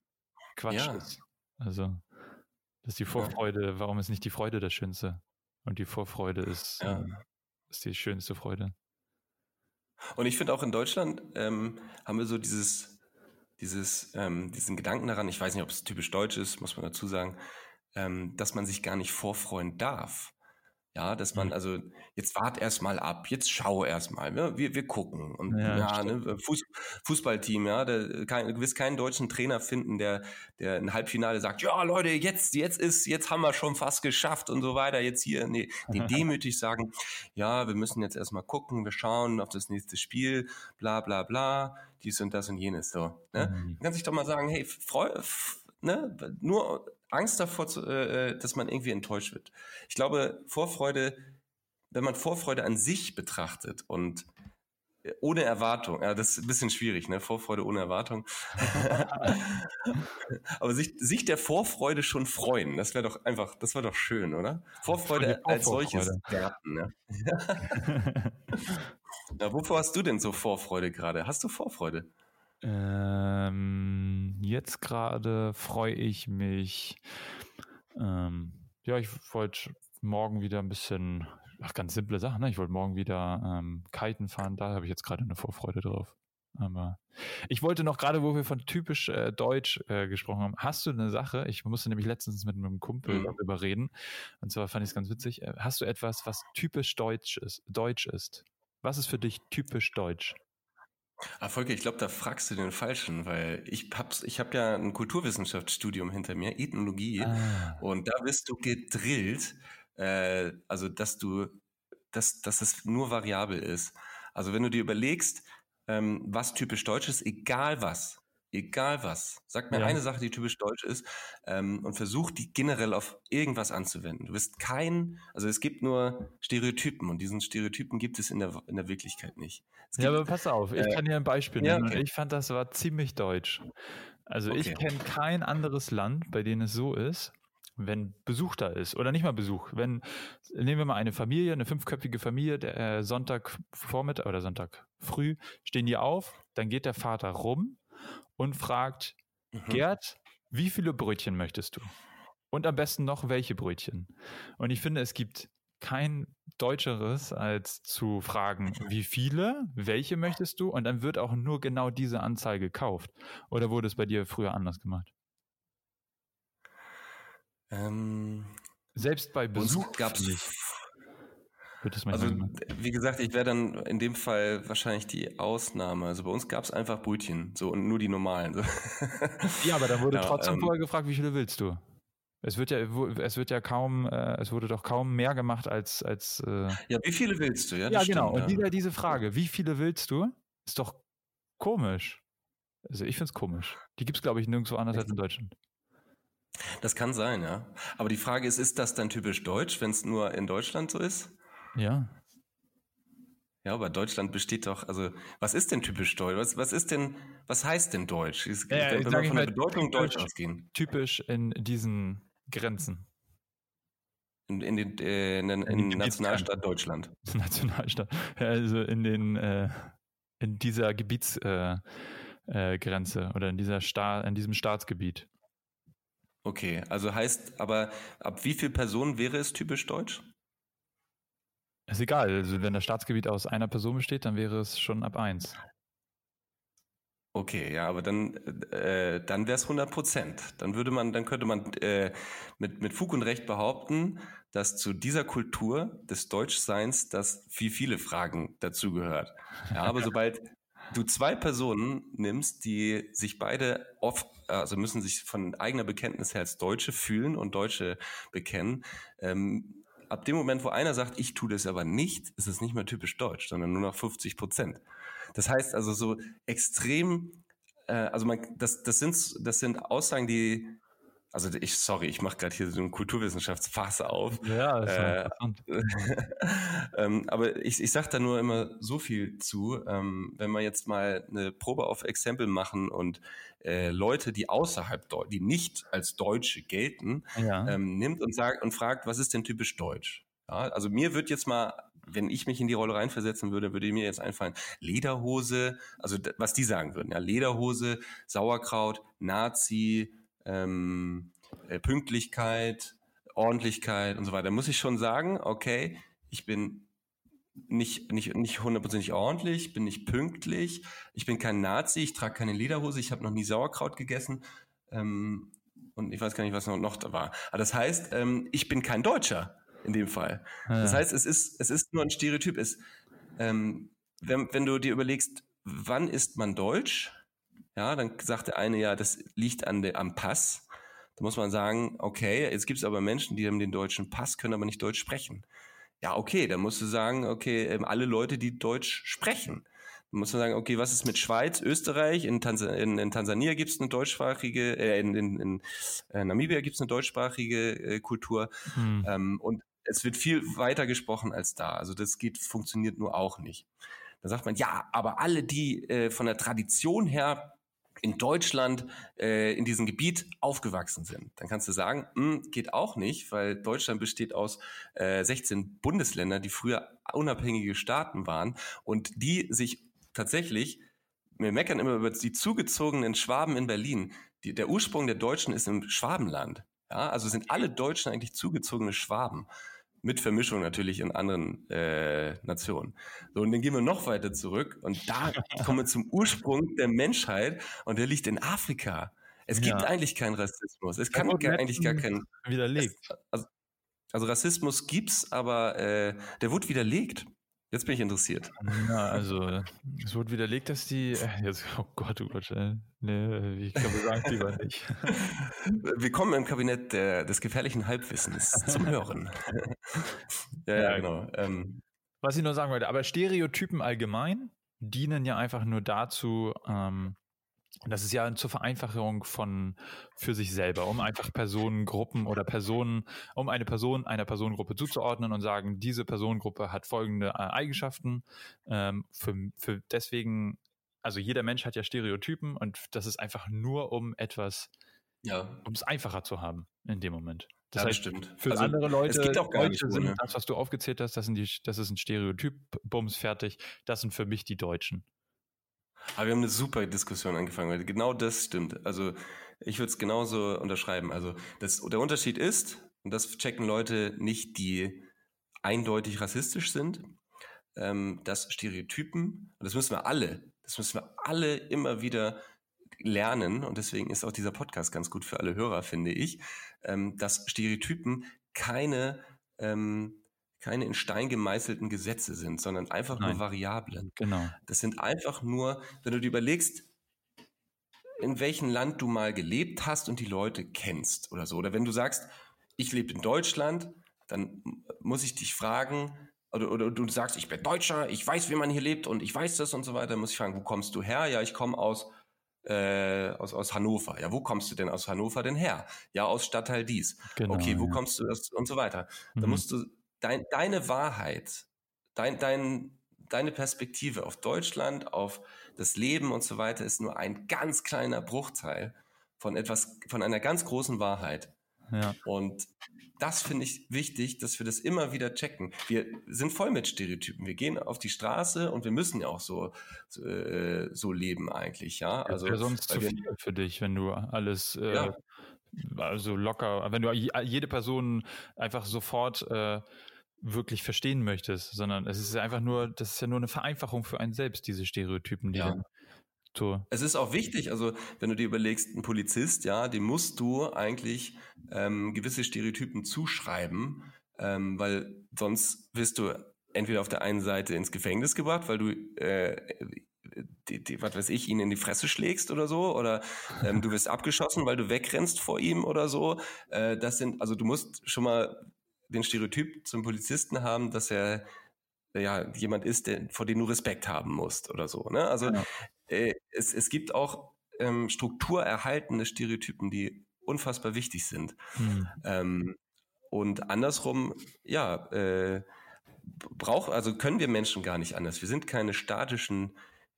Quatsch ja. Also, das ist die Vorfreude, ja. warum ist nicht die Freude das Schönste? Und die Vorfreude ist, ja. äh, ist die schönste Freude. Und ich finde auch in Deutschland ähm, haben wir so dieses, dieses, ähm, diesen Gedanken daran, ich weiß nicht, ob es typisch deutsch ist, muss man dazu sagen, ähm, dass man sich gar nicht vorfreuen darf. Ja, dass man, mhm. also jetzt wart erst mal ab, jetzt schau erst mal, ne? wir, wir gucken. Und ja, ja ne? Fuß, Fußballteam, ja, der, kein, du wirst keinen deutschen Trainer finden, der, der ein Halbfinale sagt, ja Leute, jetzt, jetzt ist, jetzt haben wir schon fast geschafft und so weiter. Jetzt hier, nee, nee demütig sagen, ja, wir müssen jetzt erst mal gucken, wir schauen auf das nächste Spiel, bla bla bla, dies und das und jenes. So. Ne? Mhm. Man kann sich doch mal sagen, hey, freu, ne? nur Angst davor, zu, äh, äh, dass man irgendwie enttäuscht wird. Ich glaube, Vorfreude, wenn man Vorfreude an sich betrachtet und äh, ohne Erwartung, ja, das ist ein bisschen schwierig, ne? Vorfreude ohne Erwartung. Aber sich, sich der Vorfreude schon freuen, das wäre doch einfach, das wäre doch schön, oder? Vorfreude als solches werten, ne? ja, wovor hast du denn so Vorfreude gerade? Hast du Vorfreude? Ähm, jetzt gerade freue ich mich. Ähm, ja, ich wollte morgen wieder ein bisschen ach, ganz simple Sachen. Ne? Ich wollte morgen wieder ähm, kiten fahren, da habe ich jetzt gerade eine Vorfreude drauf. Aber ich wollte noch gerade, wo wir von typisch äh, Deutsch äh, gesprochen haben, hast du eine Sache? Ich musste nämlich letztens mit einem Kumpel mhm. darüber reden. Und zwar fand ich es ganz witzig. Äh, hast du etwas, was typisch Deutsch ist? Deutsch ist? Was ist für dich typisch Deutsch? Ah, Volker, ich glaube, da fragst du den Falschen, weil ich hab's, ich habe ja ein Kulturwissenschaftsstudium hinter mir, Ethnologie, ah. und da bist du gedrillt, äh, also dass du, dass, dass es nur variabel ist. Also wenn du dir überlegst, ähm, was typisch deutsch ist, egal was, egal was. Sag mir ja. eine Sache, die typisch deutsch ist ähm, und versuch die generell auf irgendwas anzuwenden. Du bist kein, also es gibt nur Stereotypen und diesen Stereotypen gibt es in der, in der Wirklichkeit nicht. Gibt, ja, aber pass auf, ich äh, kann dir ein Beispiel nennen. Ja, okay. Ich fand, das war ziemlich deutsch. Also okay. ich kenne kein anderes Land, bei dem es so ist, wenn Besuch da ist oder nicht mal Besuch, wenn nehmen wir mal eine Familie, eine fünfköpfige Familie, der äh, Sonntag Vormittag oder Sonntag früh stehen die auf, dann geht der Vater rum und fragt mhm. Gerd, wie viele Brötchen möchtest du? Und am besten noch welche Brötchen? Und ich finde, es gibt kein Deutscheres, als zu fragen, wie viele, welche möchtest du? Und dann wird auch nur genau diese Anzahl gekauft. Oder wurde es bei dir früher anders gemacht? Ähm, Selbst bei Besuch gab es also, wie gesagt, ich wäre dann in dem Fall wahrscheinlich die Ausnahme. Also bei uns gab es einfach Brötchen, so und nur die normalen. So. Ja, aber da wurde ja, trotzdem ähm, vorher gefragt, wie viele willst du? Es wird ja, es wird ja kaum, äh, es wurde doch kaum mehr gemacht als, als. Äh ja, wie viele willst du? Ja, ja genau. Stimmt, und wieder diese Frage, wie viele willst du? Ist doch komisch. Also ich finde es komisch. Die gibt es, glaube ich, nirgendwo anders als in Deutschland. Das kann sein, ja. Aber die Frage ist, ist das dann typisch deutsch, wenn es nur in Deutschland so ist? Ja. Ja, aber Deutschland besteht doch, also was ist denn typisch deutsch? Was, was ist denn, was heißt denn deutsch? Es, ja, wenn wir von der Bedeutung deutsch ausgehen. Typisch in diesen Grenzen. In, in den, äh, in, in, in Nationalstaat Deutschland. Nationalstaat. Ja, also in den, äh, in dieser Gebietsgrenze äh, äh oder in dieser Sta in diesem Staatsgebiet. Okay, also heißt aber, ab wie viel Personen wäre es typisch deutsch? Ist egal. Also wenn das Staatsgebiet aus einer Person besteht, dann wäre es schon ab eins. Okay, ja, aber dann, äh, dann wäre es 100 Prozent. Dann würde man, dann könnte man äh, mit, mit Fug und Recht behaupten, dass zu dieser Kultur des Deutschseins das wie viele Fragen dazugehört. Ja, aber sobald du zwei Personen nimmst, die sich beide oft, also müssen sich von eigener Bekenntnis her als Deutsche fühlen und Deutsche bekennen, ähm, ab dem Moment, wo einer sagt, ich tue das aber nicht, ist es nicht mehr typisch deutsch, sondern nur noch 50 Prozent. Das heißt also so extrem, äh, also man, das, das sind, das sind Aussagen, die also ich, sorry, ich mache gerade hier so eine Kulturwissenschaftsphase auf. Ja, das äh, ähm, aber ich, ich sage da nur immer so viel zu, ähm, wenn wir jetzt mal eine Probe auf Exempel machen und äh, Leute, die außerhalb, die nicht als Deutsche gelten, ja. ähm, nimmt und sagt und fragt, was ist denn typisch deutsch? Ja, also mir wird jetzt mal, wenn ich mich in die Rolle reinversetzen würde, würde mir jetzt einfallen, Lederhose, also was die sagen würden, ja, Lederhose, Sauerkraut, Nazi, ähm, äh, Pünktlichkeit, Ordentlichkeit und so weiter. Da muss ich schon sagen, okay, ich bin nicht, nicht, nicht hundertprozentig ordentlich, bin nicht pünktlich, ich bin kein Nazi, ich trage keine Lederhose, ich habe noch nie Sauerkraut gegessen ähm, und ich weiß gar nicht, was noch, noch da war. Aber das heißt, ähm, ich bin kein Deutscher in dem Fall. Ja. Das heißt, es ist, es ist nur ein Stereotyp. Es, ähm, wenn, wenn du dir überlegst, wann ist man Deutsch, ja, dann sagt der eine ja, das liegt an der, am Pass. Da muss man sagen, okay, jetzt gibt es aber Menschen, die haben den deutschen Pass, können aber nicht Deutsch sprechen. Ja, okay, dann musst du sagen, okay, ähm, alle Leute, die Deutsch sprechen. Dann muss man sagen, okay, was ist mit Schweiz, Österreich? In, Tans in, in Tansania gibt es eine deutschsprachige, äh, in, in, in äh, Namibia gibt es eine deutschsprachige äh, Kultur. Hm. Ähm, und es wird viel weiter gesprochen als da. Also das geht, funktioniert nur auch nicht. Da sagt man, ja, aber alle, die äh, von der Tradition her in Deutschland äh, in diesem Gebiet aufgewachsen sind. Dann kannst du sagen, mh, hm, geht auch nicht, weil Deutschland besteht aus äh, 16 Bundesländern, die früher unabhängige Staaten waren und die sich tatsächlich, wir meckern immer über die zugezogenen Schwaben in Berlin. Die, der Ursprung der Deutschen ist im Schwabenland. Ja, also sind alle Deutschen eigentlich zugezogene Schwaben mit Vermischung natürlich in anderen äh, Nationen. So, und dann gehen wir noch weiter zurück und da kommen wir zum Ursprung der Menschheit und der liegt in Afrika. Es gibt ja. eigentlich keinen Rassismus. Es kann gar, eigentlich gar keinen. Widerlegt. Es, also, also, Rassismus gibt's, aber äh, der wurde widerlegt. Jetzt bin ich interessiert. Ja, also es wurde widerlegt, dass die. Äh, jetzt, oh Gott, oh Gott, äh, nee, ich glaube, sagen lieber nicht. Willkommen im Kabinett der, des gefährlichen Halbwissens zum Hören. ja, ja, genau. Ähm, Was ich nur sagen wollte, aber Stereotypen allgemein dienen ja einfach nur dazu, ähm, das ist ja zur Vereinfachung von für sich selber, um einfach Personengruppen oder Personen, um eine Person einer Personengruppe zuzuordnen und sagen, diese Personengruppe hat folgende äh, Eigenschaften. Ähm, für, für deswegen, also jeder Mensch hat ja Stereotypen und das ist einfach nur, um etwas, ja. um es einfacher zu haben in dem Moment. Das ja, heißt, stimmt. Für also, andere Leute, es auch gar Deutsche nicht, sind das, was du aufgezählt hast, das, sind die, das ist ein Stereotyp, Bums, fertig. Das sind für mich die Deutschen. Aber wir haben eine super Diskussion angefangen, weil genau das stimmt. Also ich würde es genauso unterschreiben. Also das, der Unterschied ist, und das checken Leute nicht, die eindeutig rassistisch sind, ähm, dass Stereotypen, und das müssen wir alle, das müssen wir alle immer wieder lernen, und deswegen ist auch dieser Podcast ganz gut für alle Hörer, finde ich, ähm, dass Stereotypen keine ähm, keine in Stein gemeißelten Gesetze sind, sondern einfach Nein. nur Variablen. Genau. Das sind einfach nur, wenn du dir überlegst, in welchem Land du mal gelebt hast und die Leute kennst oder so. Oder wenn du sagst, ich lebe in Deutschland, dann muss ich dich fragen, oder, oder du sagst, ich bin Deutscher, ich weiß, wie man hier lebt und ich weiß das und so weiter, dann muss ich fragen, wo kommst du her? Ja, ich komme aus, äh, aus, aus Hannover. Ja, wo kommst du denn aus Hannover denn her? Ja, aus Stadtteil dies. Genau, okay, wo ja. kommst du aus, und so weiter. Mhm. Da musst du dein, deine Wahrheit, dein, dein, deine Perspektive auf Deutschland, auf das Leben und so weiter ist nur ein ganz kleiner Bruchteil von etwas, von einer ganz großen Wahrheit. Ja. Und das finde ich wichtig, dass wir das immer wieder checken. Wir sind voll mit Stereotypen. Wir gehen auf die Straße und wir müssen ja auch so, äh, so leben eigentlich, ja. Also ja, sonst zu viel für dich, wenn du alles äh, ja. also locker, wenn du jede Person einfach sofort äh, wirklich verstehen möchtest, sondern es ist einfach nur, das ist ja nur eine Vereinfachung für einen selbst, diese Stereotypen, die ja. dann so. Es ist auch wichtig, also wenn du dir überlegst, ein Polizist, ja, dem musst du eigentlich ähm, gewisse Stereotypen zuschreiben, ähm, weil sonst wirst du entweder auf der einen Seite ins Gefängnis gebracht, weil du äh, die, die, was weiß ich, ihn in die Fresse schlägst oder so, oder ähm, du wirst abgeschossen, weil du wegrennst vor ihm oder so. Äh, das sind, also du musst schon mal den Stereotyp zum Polizisten haben, dass er ja jemand ist, der, vor dem du Respekt haben musst oder so. Ne? Also genau. äh, es, es gibt auch ähm, strukturerhaltende Stereotypen, die unfassbar wichtig sind. Mhm. Ähm, und andersrum, ja, äh, braucht, also können wir Menschen gar nicht anders. Wir sind keine statischen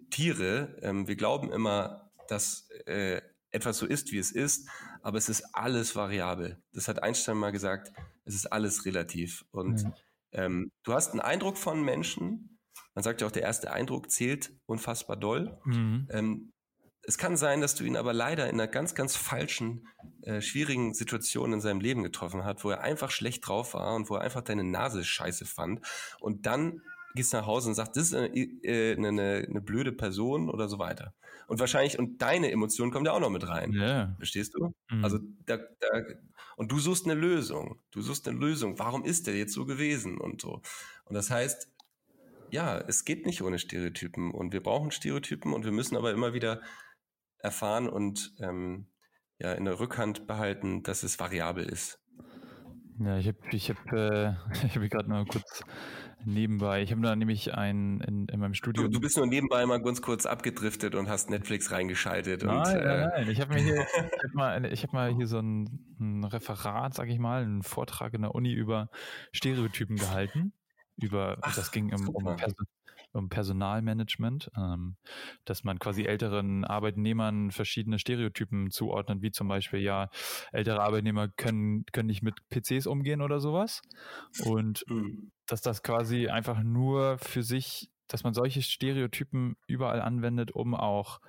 Tiere. Ähm, wir glauben immer, dass äh, etwas so ist, wie es ist, aber es ist alles variabel. Das hat Einstein mal gesagt, es ist alles relativ. Und mhm. ähm, du hast einen Eindruck von Menschen, man sagt ja auch, der erste Eindruck zählt unfassbar doll. Mhm. Ähm, es kann sein, dass du ihn aber leider in einer ganz, ganz falschen, äh, schwierigen Situation in seinem Leben getroffen hast, wo er einfach schlecht drauf war und wo er einfach deine Nase scheiße fand. Und dann gehst nach Hause und sagst, das ist eine, äh, eine, eine, blöde Person oder so weiter. Und wahrscheinlich, und deine Emotionen kommen da auch noch mit rein. Ja. Verstehst du? Mhm. Also da, da, und du suchst eine Lösung. Du suchst eine Lösung. Warum ist der jetzt so gewesen und so? Und das heißt, ja, es geht nicht ohne Stereotypen und wir brauchen Stereotypen und wir müssen aber immer wieder erfahren und ähm, ja in der Rückhand behalten, dass es variabel ist. Ja, ich habe ich hab, äh, ich hab gerade mal kurz nebenbei. Ich habe da nämlich einen in, in meinem Studio. Du, du, bist nur nebenbei mal ganz kurz abgedriftet und hast Netflix reingeschaltet. Nein, und, nein, äh, nein. Ich habe mir hier, ich hab mal, ich hab mal hier so ein, ein Referat, sag ich mal, einen Vortrag in der Uni über Stereotypen gehalten. Über, Ach, das ging um, um, um Personalmanagement, ähm, dass man quasi älteren Arbeitnehmern verschiedene Stereotypen zuordnet, wie zum Beispiel, ja, ältere Arbeitnehmer können, können nicht mit PCs umgehen oder sowas. Und mhm. dass das quasi einfach nur für sich, dass man solche Stereotypen überall anwendet, um auch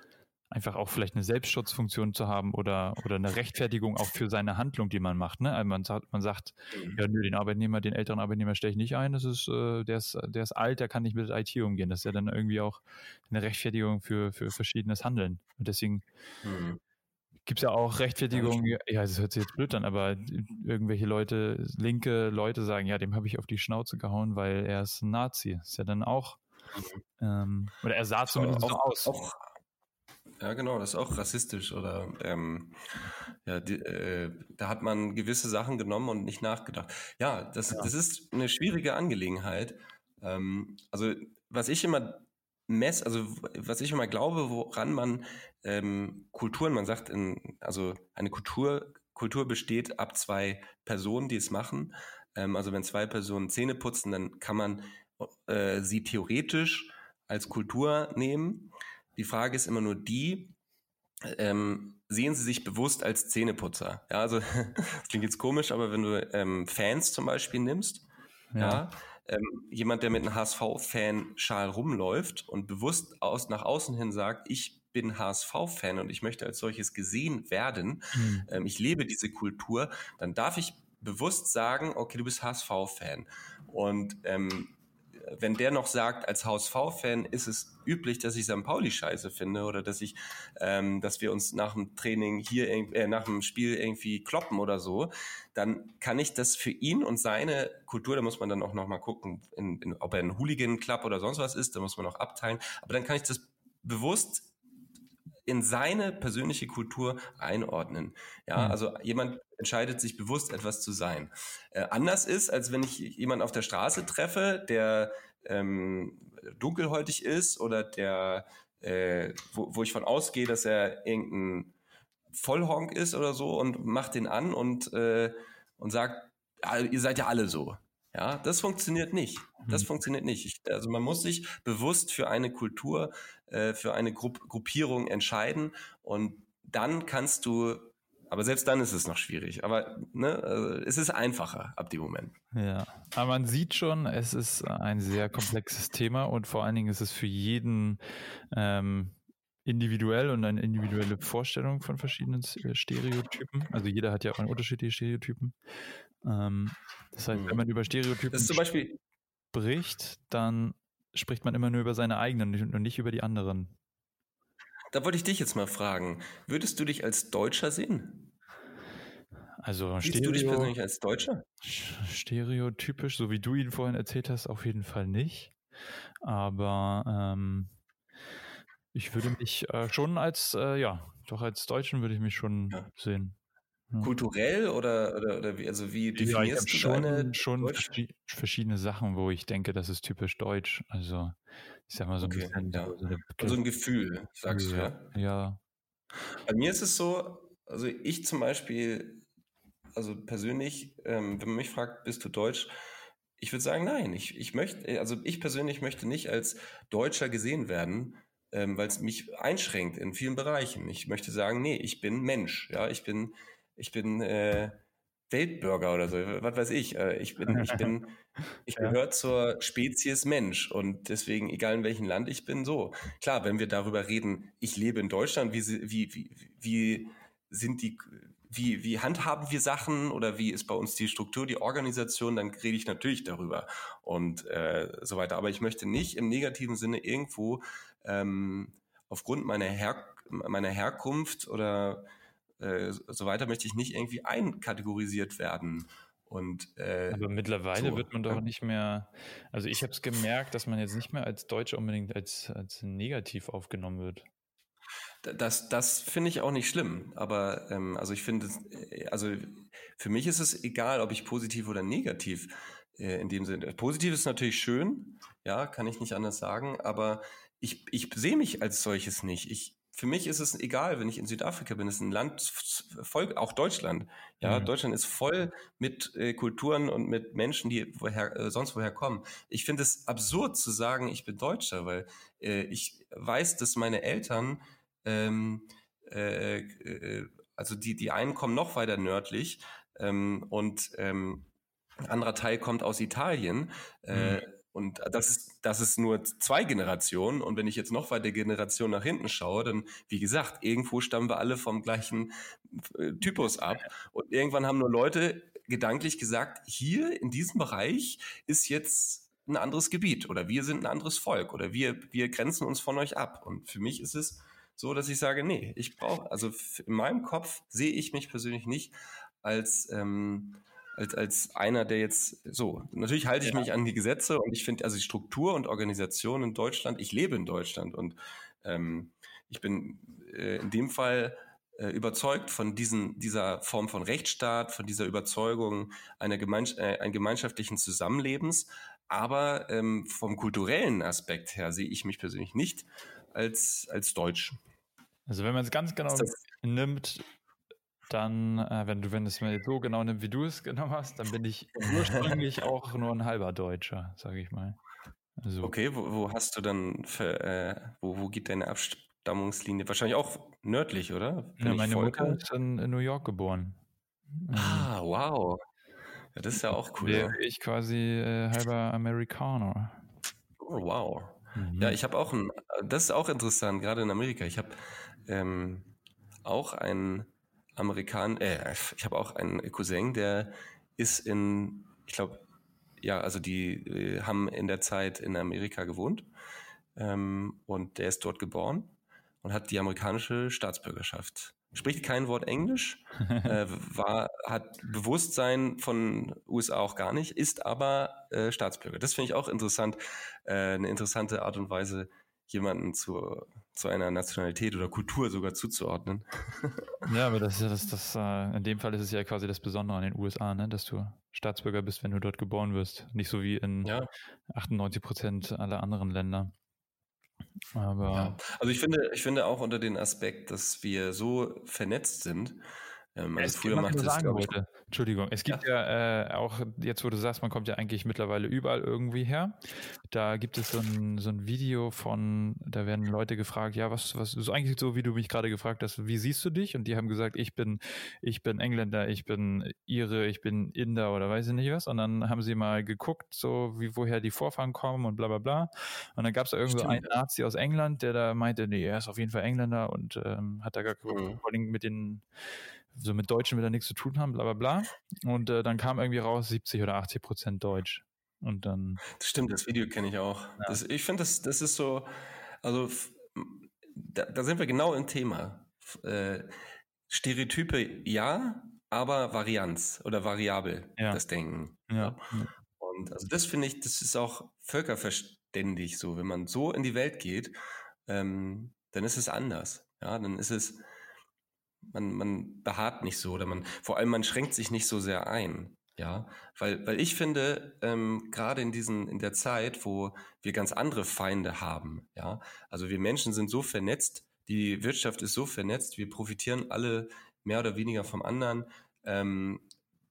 einfach auch vielleicht eine Selbstschutzfunktion zu haben oder, oder eine Rechtfertigung auch für seine Handlung, die man macht. Ne? Also man sagt, man sagt, mhm. ja, nö, den Arbeitnehmer, den älteren Arbeitnehmer stelle ich nicht ein, das ist, äh, der ist, der ist alt, der kann nicht mit IT umgehen. Das ist ja dann irgendwie auch eine Rechtfertigung für, für verschiedenes Handeln. Und deswegen mhm. gibt es ja auch Rechtfertigungen, ja, das hört sich jetzt blöd an, aber irgendwelche Leute, linke Leute sagen, ja, dem habe ich auf die Schnauze gehauen, weil er ist ein Nazi. Das ist ja dann auch, mhm. ähm, oder er sah zumindest auch, so aus. Auch ja, genau, das ist auch rassistisch oder ähm, ja, die, äh, da hat man gewisse Sachen genommen und nicht nachgedacht. Ja, das, ja. das ist eine schwierige Angelegenheit. Ähm, also was ich immer mess, also was ich immer glaube, woran man ähm, Kulturen, man sagt, in, also eine Kultur, Kultur besteht ab zwei Personen, die es machen. Ähm, also wenn zwei Personen Zähne putzen, dann kann man äh, sie theoretisch als Kultur nehmen. Die Frage ist immer nur die, ähm, sehen Sie sich bewusst als Zähneputzer? Ja, also das klingt jetzt komisch, aber wenn du ähm, Fans zum Beispiel nimmst, ja, ja ähm, jemand, der mit einem HSV-Fan-Schal rumläuft und bewusst aus, nach außen hin sagt, ich bin HSV-Fan und ich möchte als solches gesehen werden, mhm. ähm, ich lebe diese Kultur, dann darf ich bewusst sagen, okay, du bist HSV-Fan. Und ähm, wenn der noch sagt, als HSV-Fan ist es üblich, dass ich St. Pauli scheiße finde oder dass ich, ähm, dass wir uns nach dem Training hier, äh, nach dem Spiel irgendwie kloppen oder so, dann kann ich das für ihn und seine Kultur, da muss man dann auch nochmal gucken, in, in, ob er ein Hooligan-Club oder sonst was ist, da muss man auch abteilen, aber dann kann ich das bewusst in seine persönliche Kultur einordnen. Ja, mhm. also jemand entscheidet sich bewusst, etwas zu sein. Äh, anders ist, als wenn ich jemanden auf der Straße treffe, der ähm, dunkelhäutig ist oder der, äh, wo, wo ich von ausgehe, dass er irgendein Vollhonk ist oder so und macht den an und, äh, und sagt, ja, ihr seid ja alle so. Ja, das funktioniert nicht. Das mhm. funktioniert nicht. Ich, also man muss sich bewusst für eine Kultur, äh, für eine Gru Gruppierung entscheiden und dann kannst du, aber selbst dann ist es noch schwierig. Aber ne, also es ist einfacher ab dem Moment. Ja, aber man sieht schon, es ist ein sehr komplexes Thema und vor allen Dingen ist es für jeden ähm, individuell und eine individuelle Vorstellung von verschiedenen äh, Stereotypen. Also jeder hat ja auch unterschiedliche Stereotypen. Ähm, das heißt, wenn man über Stereotypen spricht, dann spricht man immer nur über seine eigenen und nicht über die anderen. Da wollte ich dich jetzt mal fragen. Würdest du dich als Deutscher sehen? Also Siehst Stereo, du dich persönlich als Deutscher? Stereotypisch, so wie du ihn vorhin erzählt hast, auf jeden Fall nicht. Aber ähm, ich würde mich äh, schon als, äh, ja, doch als Deutschen würde ich mich schon ja. sehen. Ja. Kulturell oder, oder, oder wie, also wie definierst ja, du schon, deine schon verschiedene Sachen, wo ich denke, das ist typisch deutsch. Also ich sag mal so okay, ein bisschen ja. so, also ein Gefühl, sagst ja, du, ja? Ja. Bei mir ist es so, also ich zum Beispiel, also persönlich, ähm, wenn man mich fragt, bist du deutsch? Ich würde sagen, nein. Ich, ich möchte, also ich persönlich möchte nicht als Deutscher gesehen werden, ähm, weil es mich einschränkt in vielen Bereichen. Ich möchte sagen, nee, ich bin Mensch, ja, ich bin, ich bin äh, Weltbürger oder so, was weiß ich. Äh, ich bin, ich bin, ich ja. gehöre zur Spezies Mensch und deswegen, egal in welchem Land ich bin, so. Klar, wenn wir darüber reden, ich lebe in Deutschland, wie, wie, wie, wie sind die, wie, wie handhaben wir Sachen oder wie ist bei uns die Struktur, die Organisation, dann rede ich natürlich darüber und äh, so weiter. Aber ich möchte nicht im negativen Sinne irgendwo ähm, aufgrund meiner, Her meiner Herkunft oder äh, so weiter möchte ich nicht irgendwie einkategorisiert werden. Und, äh, Aber mittlerweile so. wird man doch nicht mehr, also ich habe es gemerkt, dass man jetzt nicht mehr als Deutscher unbedingt als, als negativ aufgenommen wird. Das, das finde ich auch nicht schlimm. Aber ähm, also ich finde, äh, also für mich ist es egal, ob ich positiv oder negativ äh, in dem Sinne. Positiv ist natürlich schön, ja, kann ich nicht anders sagen, aber ich, ich sehe mich als solches nicht. Ich, für mich ist es egal, wenn ich in Südafrika bin. Es ist ein Land voll, auch Deutschland. Ja, mhm. Deutschland ist voll mit äh, Kulturen und mit Menschen, die woher, äh, sonst woher kommen. Ich finde es absurd zu sagen, ich bin Deutscher, weil äh, ich weiß, dass meine Eltern, ähm, äh, äh, also die, die einen kommen noch weiter nördlich ähm, und ähm, ein anderer Teil kommt aus Italien. Äh, mhm und das ist, das ist nur zwei Generationen. Und wenn ich jetzt noch weiter Generationen nach hinten schaue, dann, wie gesagt, irgendwo stammen wir alle vom gleichen äh, Typus ab. Und irgendwann haben nur Leute gedanklich gesagt, hier in diesem Bereich ist jetzt ein anderes Gebiet oder wir sind ein anderes Volk oder wir, wir grenzen uns von euch ab. Und für mich ist es so, dass ich sage, nee, ich brauche, also in meinem Kopf sehe ich mich persönlich nicht als, ähm, als, als einer, der jetzt so, natürlich halte ich ja. mich an die Gesetze und ich finde also die Struktur und Organisation in Deutschland, ich lebe in Deutschland und ähm, ich bin äh, in dem Fall äh, überzeugt von diesen, dieser Form von Rechtsstaat, von dieser Überzeugung einer Gemeins äh, ein gemeinschaftlichen Zusammenlebens. Aber ähm, vom kulturellen Aspekt her sehe ich mich persönlich nicht als, als Deutsch. Also wenn man es ganz genau nimmt, dann, äh, wenn du, wenn es mir so genau nimmst, wie du es genommen hast, dann bin ich ursprünglich auch nur ein halber Deutscher, sage ich mal. Also, okay, wo, wo, hast du dann, für, äh, wo, wo geht deine Abstammungslinie? Wahrscheinlich auch nördlich, oder? Ja, meine Mutter ist in, in, New York geboren. Ah, wow. Ja, das ist ja auch cool. Wäre ich quasi äh, halber Amerikaner. Oh, wow. Mhm. Ja, ich habe auch ein, das ist auch interessant, gerade in Amerika. Ich habe ähm, auch einen Amerikan, äh, ich habe auch einen Cousin, der ist in, ich glaube, ja, also die äh, haben in der Zeit in Amerika gewohnt ähm, und der ist dort geboren und hat die amerikanische Staatsbürgerschaft. Spricht kein Wort Englisch, äh, war, hat Bewusstsein von USA auch gar nicht, ist aber äh, Staatsbürger. Das finde ich auch interessant, äh, eine interessante Art und Weise, jemanden zu, zu einer Nationalität oder Kultur sogar zuzuordnen. ja, aber das ist ja das, das, äh, in dem Fall ist es ja quasi das Besondere an den USA, ne? dass du Staatsbürger bist, wenn du dort geboren wirst. Nicht so wie in ja. 98 Prozent aller anderen Länder. Aber ja. Also ich finde, ich finde auch unter den Aspekt, dass wir so vernetzt sind, ähm, also es früher macht es, sagen ich, wollte. Entschuldigung, es gibt ja, ja äh, auch, jetzt wo du sagst, man kommt ja eigentlich mittlerweile überall irgendwie her. Da gibt es so ein, so ein Video von, da werden Leute gefragt, ja, was, was, so eigentlich so, wie du mich gerade gefragt hast, wie siehst du dich? Und die haben gesagt, ich bin, ich bin Engländer, ich bin Ire, ich bin Inder oder weiß ich nicht was. Und dann haben sie mal geguckt, so wie woher die Vorfahren kommen und bla bla bla. Und dann gab es da irgendwo einen Nazi aus England, der da meinte, nee, er ist auf jeden Fall Engländer und ähm, hat da gar mhm. vor allem mit den so mit Deutschen will er nichts zu tun haben, bla bla bla. Und äh, dann kam irgendwie raus 70 oder 80 Prozent Deutsch. Und dann. Das stimmt, das Video kenne ich auch. Ja. Das, ich finde, das, das ist so, also da, da sind wir genau im Thema. Äh, Stereotype ja, aber Varianz oder variabel, ja. das Denken. Ja. Und also das finde ich, das ist auch völkerverständig so. Wenn man so in die Welt geht, ähm, dann ist es anders. Ja, dann ist es, man, man beharrt nicht so oder man, vor allem man schränkt sich nicht so sehr ein. Ja, weil, weil ich finde, ähm, gerade in diesen, in der Zeit, wo wir ganz andere Feinde haben, ja, also wir Menschen sind so vernetzt, die Wirtschaft ist so vernetzt, wir profitieren alle mehr oder weniger vom anderen, ähm,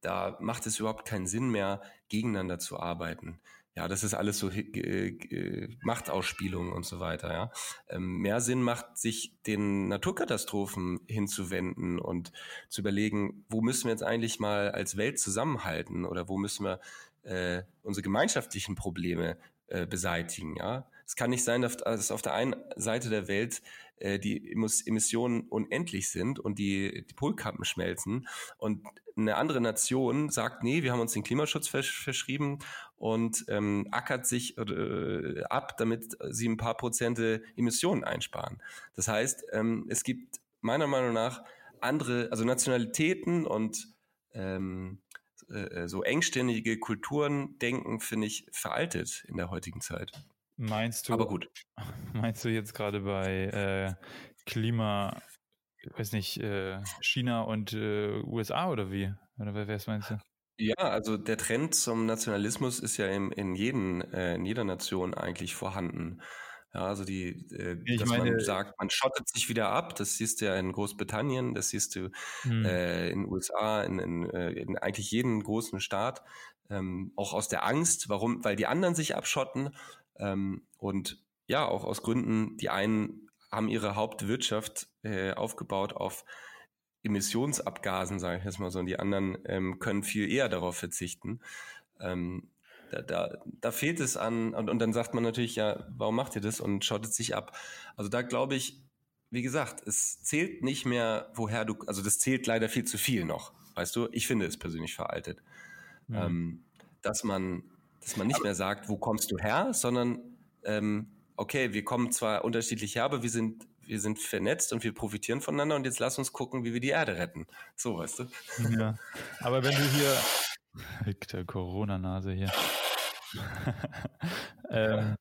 da macht es überhaupt keinen Sinn mehr, gegeneinander zu arbeiten. Ja, das ist alles so äh, Machtausspielung und so weiter. Ja, ähm, mehr Sinn macht, sich den Naturkatastrophen hinzuwenden und zu überlegen, wo müssen wir jetzt eigentlich mal als Welt zusammenhalten oder wo müssen wir äh, unsere gemeinschaftlichen Probleme äh, beseitigen. Ja, es kann nicht sein, dass auf der einen Seite der Welt äh, die Emissionen unendlich sind und die, die Polkappen schmelzen und eine andere Nation sagt, nee, wir haben uns den Klimaschutz versch verschrieben und ähm, ackert sich äh, ab, damit sie ein paar Prozente Emissionen einsparen. Das heißt, ähm, es gibt meiner Meinung nach andere, also Nationalitäten und ähm, äh, so engständige Kulturen denken, finde ich, veraltet in der heutigen Zeit. Meinst du? Aber gut. Meinst du jetzt gerade bei äh, Klima, weiß nicht, äh, China und äh, USA oder wie? Oder wer es meinst du? Ja, also der Trend zum Nationalismus ist ja in, in, jeden, äh, in jeder Nation eigentlich vorhanden. Ja, also die, äh, ich dass meine, man sagt, man schottet sich wieder ab. Das siehst du ja in Großbritannien, das siehst du hm. äh, in den USA, in, in, äh, in eigentlich jedem großen Staat. Ähm, auch aus der Angst, warum, weil die anderen sich abschotten ähm, und ja, auch aus Gründen, die einen haben ihre Hauptwirtschaft äh, aufgebaut auf Emissionsabgasen, sage ich jetzt mal so, und die anderen ähm, können viel eher darauf verzichten. Ähm, da, da, da fehlt es an, und, und dann sagt man natürlich, ja, warum macht ihr das und schottet sich ab. Also da glaube ich, wie gesagt, es zählt nicht mehr, woher du, also das zählt leider viel zu viel noch. Weißt du, ich finde es persönlich veraltet. Mhm. Ähm, dass man, dass man nicht mehr sagt, wo kommst du her, sondern ähm, okay, wir kommen zwar unterschiedlich her, aber wir sind, wir sind vernetzt und wir profitieren voneinander und jetzt lass uns gucken, wie wir die Erde retten. So, weißt du? Ja. Aber wenn du hier, Victor, Corona-Nase hier. ähm,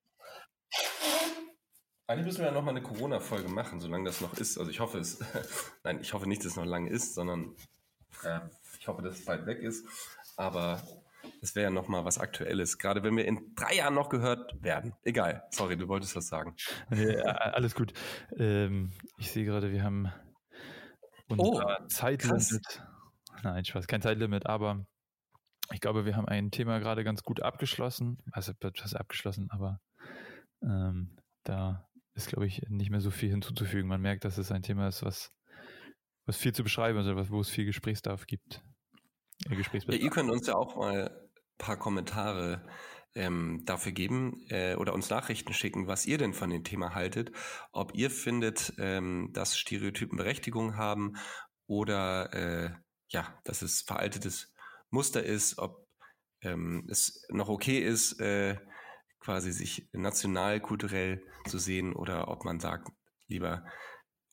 eigentlich müssen wir ja nochmal eine Corona-Folge machen, solange das noch ist. Also ich hoffe es, nein, ich hoffe nicht, dass es noch lange ist, sondern äh, ich hoffe, dass es bald weg ist. Aber es wäre ja nochmal was Aktuelles, gerade wenn wir in drei Jahren noch gehört werden. Egal, sorry, du wolltest was sagen. Ja, alles gut. Ähm, ich sehe gerade, wir haben unser oh, Zeitlimit. Krass. Nein, Spaß, kein Zeitlimit, aber ich glaube, wir haben ein Thema gerade ganz gut abgeschlossen. Also etwas abgeschlossen, aber ähm, da ist, glaube ich, nicht mehr so viel hinzuzufügen. Man merkt, dass es ein Thema ist, was, was viel zu beschreiben ist, oder wo es viel Gesprächsdarf gibt. Äh, ja, ihr könnt uns ja auch mal paar Kommentare ähm, dafür geben äh, oder uns Nachrichten schicken, was ihr denn von dem Thema haltet. Ob ihr findet, ähm, dass Stereotypen Berechtigung haben oder äh, ja, dass es veraltetes Muster ist, ob ähm, es noch okay ist, äh, quasi sich national, kulturell zu sehen oder ob man sagt, lieber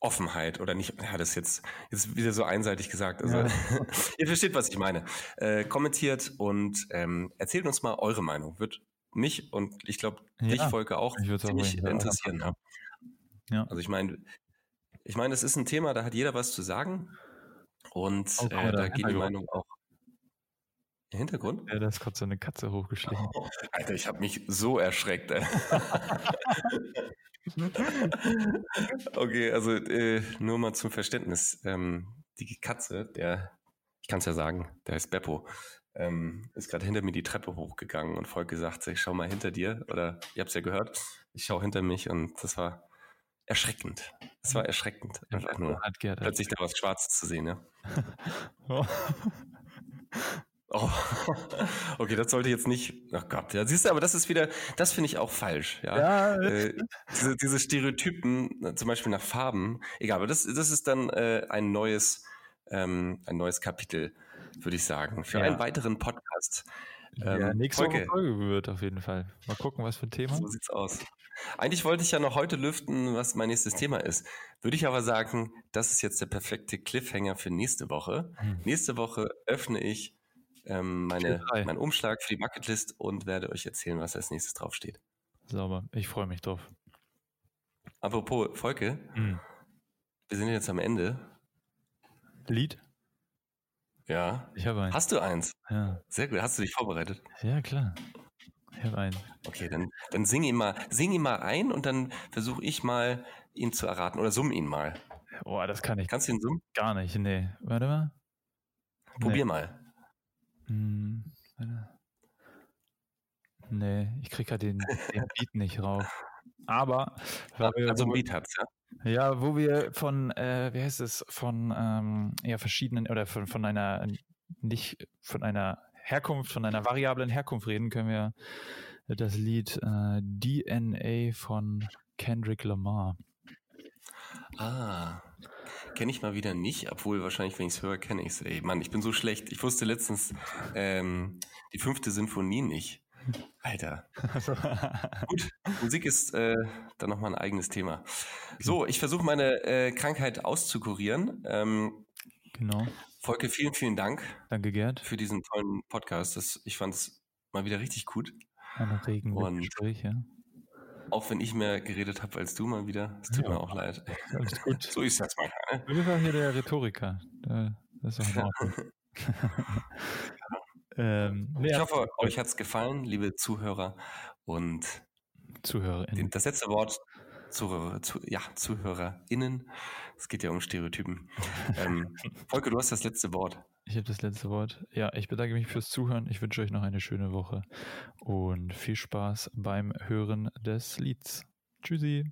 Offenheit oder nicht, ja, das jetzt, jetzt wieder so einseitig gesagt. Also ja. ihr versteht, was ich meine. Äh, kommentiert und ähm, erzählt uns mal eure Meinung. Wird mich und ich glaube dich, ja, Volker, auch ziemlich auch interessieren. Ja. ja. Also ich meine, ich meine, es ist ein Thema, da hat jeder was zu sagen und oh, äh, da geht die Meinung auch der Hintergrund? Ja, da ist gerade so eine Katze hochgeschlichen. Oh, Alter, ich habe mich so erschreckt. okay, also äh, nur mal zum Verständnis. Ähm, die Katze, der, ich kann es ja sagen, der heißt Beppo, ähm, ist gerade hinter mir die Treppe hochgegangen und Volk gesagt, ich schau mal hinter dir. Oder ihr habt es ja gehört, ich schaue hinter mich und das war erschreckend. Es war erschreckend. Einfach nur plötzlich da was Schwarzes zu sehen, ja. Oh, okay, das sollte jetzt nicht. Ach oh Gott, ja, siehst du, aber das ist wieder, das finde ich auch falsch. Ja, ja äh, diese, diese, Stereotypen, zum Beispiel nach Farben, egal, aber das, das ist dann äh, ein neues, ähm, ein neues Kapitel, würde ich sagen, für ja. einen weiteren Podcast. Ähm, ja, nächste Folge. Folge wird auf jeden Fall. Mal gucken, was für ein Thema. So sieht's aus. Eigentlich wollte ich ja noch heute lüften, was mein nächstes Thema ist. Würde ich aber sagen, das ist jetzt der perfekte Cliffhanger für nächste Woche. Hm. Nächste Woche öffne ich ähm, meine, meinen Umschlag für die Bucketlist und werde euch erzählen, was als nächstes draufsteht. Sauber, ich freue mich drauf. Apropos Volke, mhm. wir sind jetzt am Ende. Lied? Ja. Ich habe eins. Hast du eins? Ja. Sehr gut. Hast du dich vorbereitet? Ja, klar. Ich habe einen. Okay, dann, dann sing ihn mal, sing ihn mal ein und dann versuche ich mal, ihn zu erraten oder summ ihn mal. Boah, das kann ich. Kannst du ihn summen? Gar nicht, nee. Warte mal. Probier nee. mal. Hm, Nee, ich kriege gerade den, den Beat nicht rauf. Aber weil wir, also ein Beat hat's, ja. Ja, wo wir von, äh, wie heißt es, von ähm, ja, verschiedenen oder von, von einer nicht von einer Herkunft, von einer variablen Herkunft reden, können wir das Lied äh, DNA von Kendrick Lamar. Ah, Kenne ich mal wieder nicht, obwohl wahrscheinlich, wenn ich es höre, kenne ich es. Ey, Mann, ich bin so schlecht. Ich wusste letztens ähm, die fünfte Sinfonie nicht. Alter. Gut, Musik ist äh, dann nochmal ein eigenes Thema. So, ich versuche meine äh, Krankheit auszukurieren. Ähm, genau. Volke, vielen, vielen Dank. Danke, Gerd. Für diesen tollen Podcast. Das, ich fand es mal wieder richtig gut. Ein regen Gespräch, ja. Auch wenn ich mehr geredet habe als du mal wieder. Es tut ja. mir auch leid. Alles gut. so ist das mal. Ne? Du bist auch hier der Rhetoriker. Das ist auch ähm, nee, ich hoffe, euch hat es gefallen, liebe Zuhörer. Und ZuhörerInnen. Das letzte Wort, Zuhörer, zu, ja, ZuhörerInnen. Es geht ja um Stereotypen. ähm, Volker, du hast das letzte Wort. Ich habe das letzte Wort. Ja, ich bedanke mich fürs Zuhören. Ich wünsche euch noch eine schöne Woche und viel Spaß beim Hören des Lieds. Tschüssi.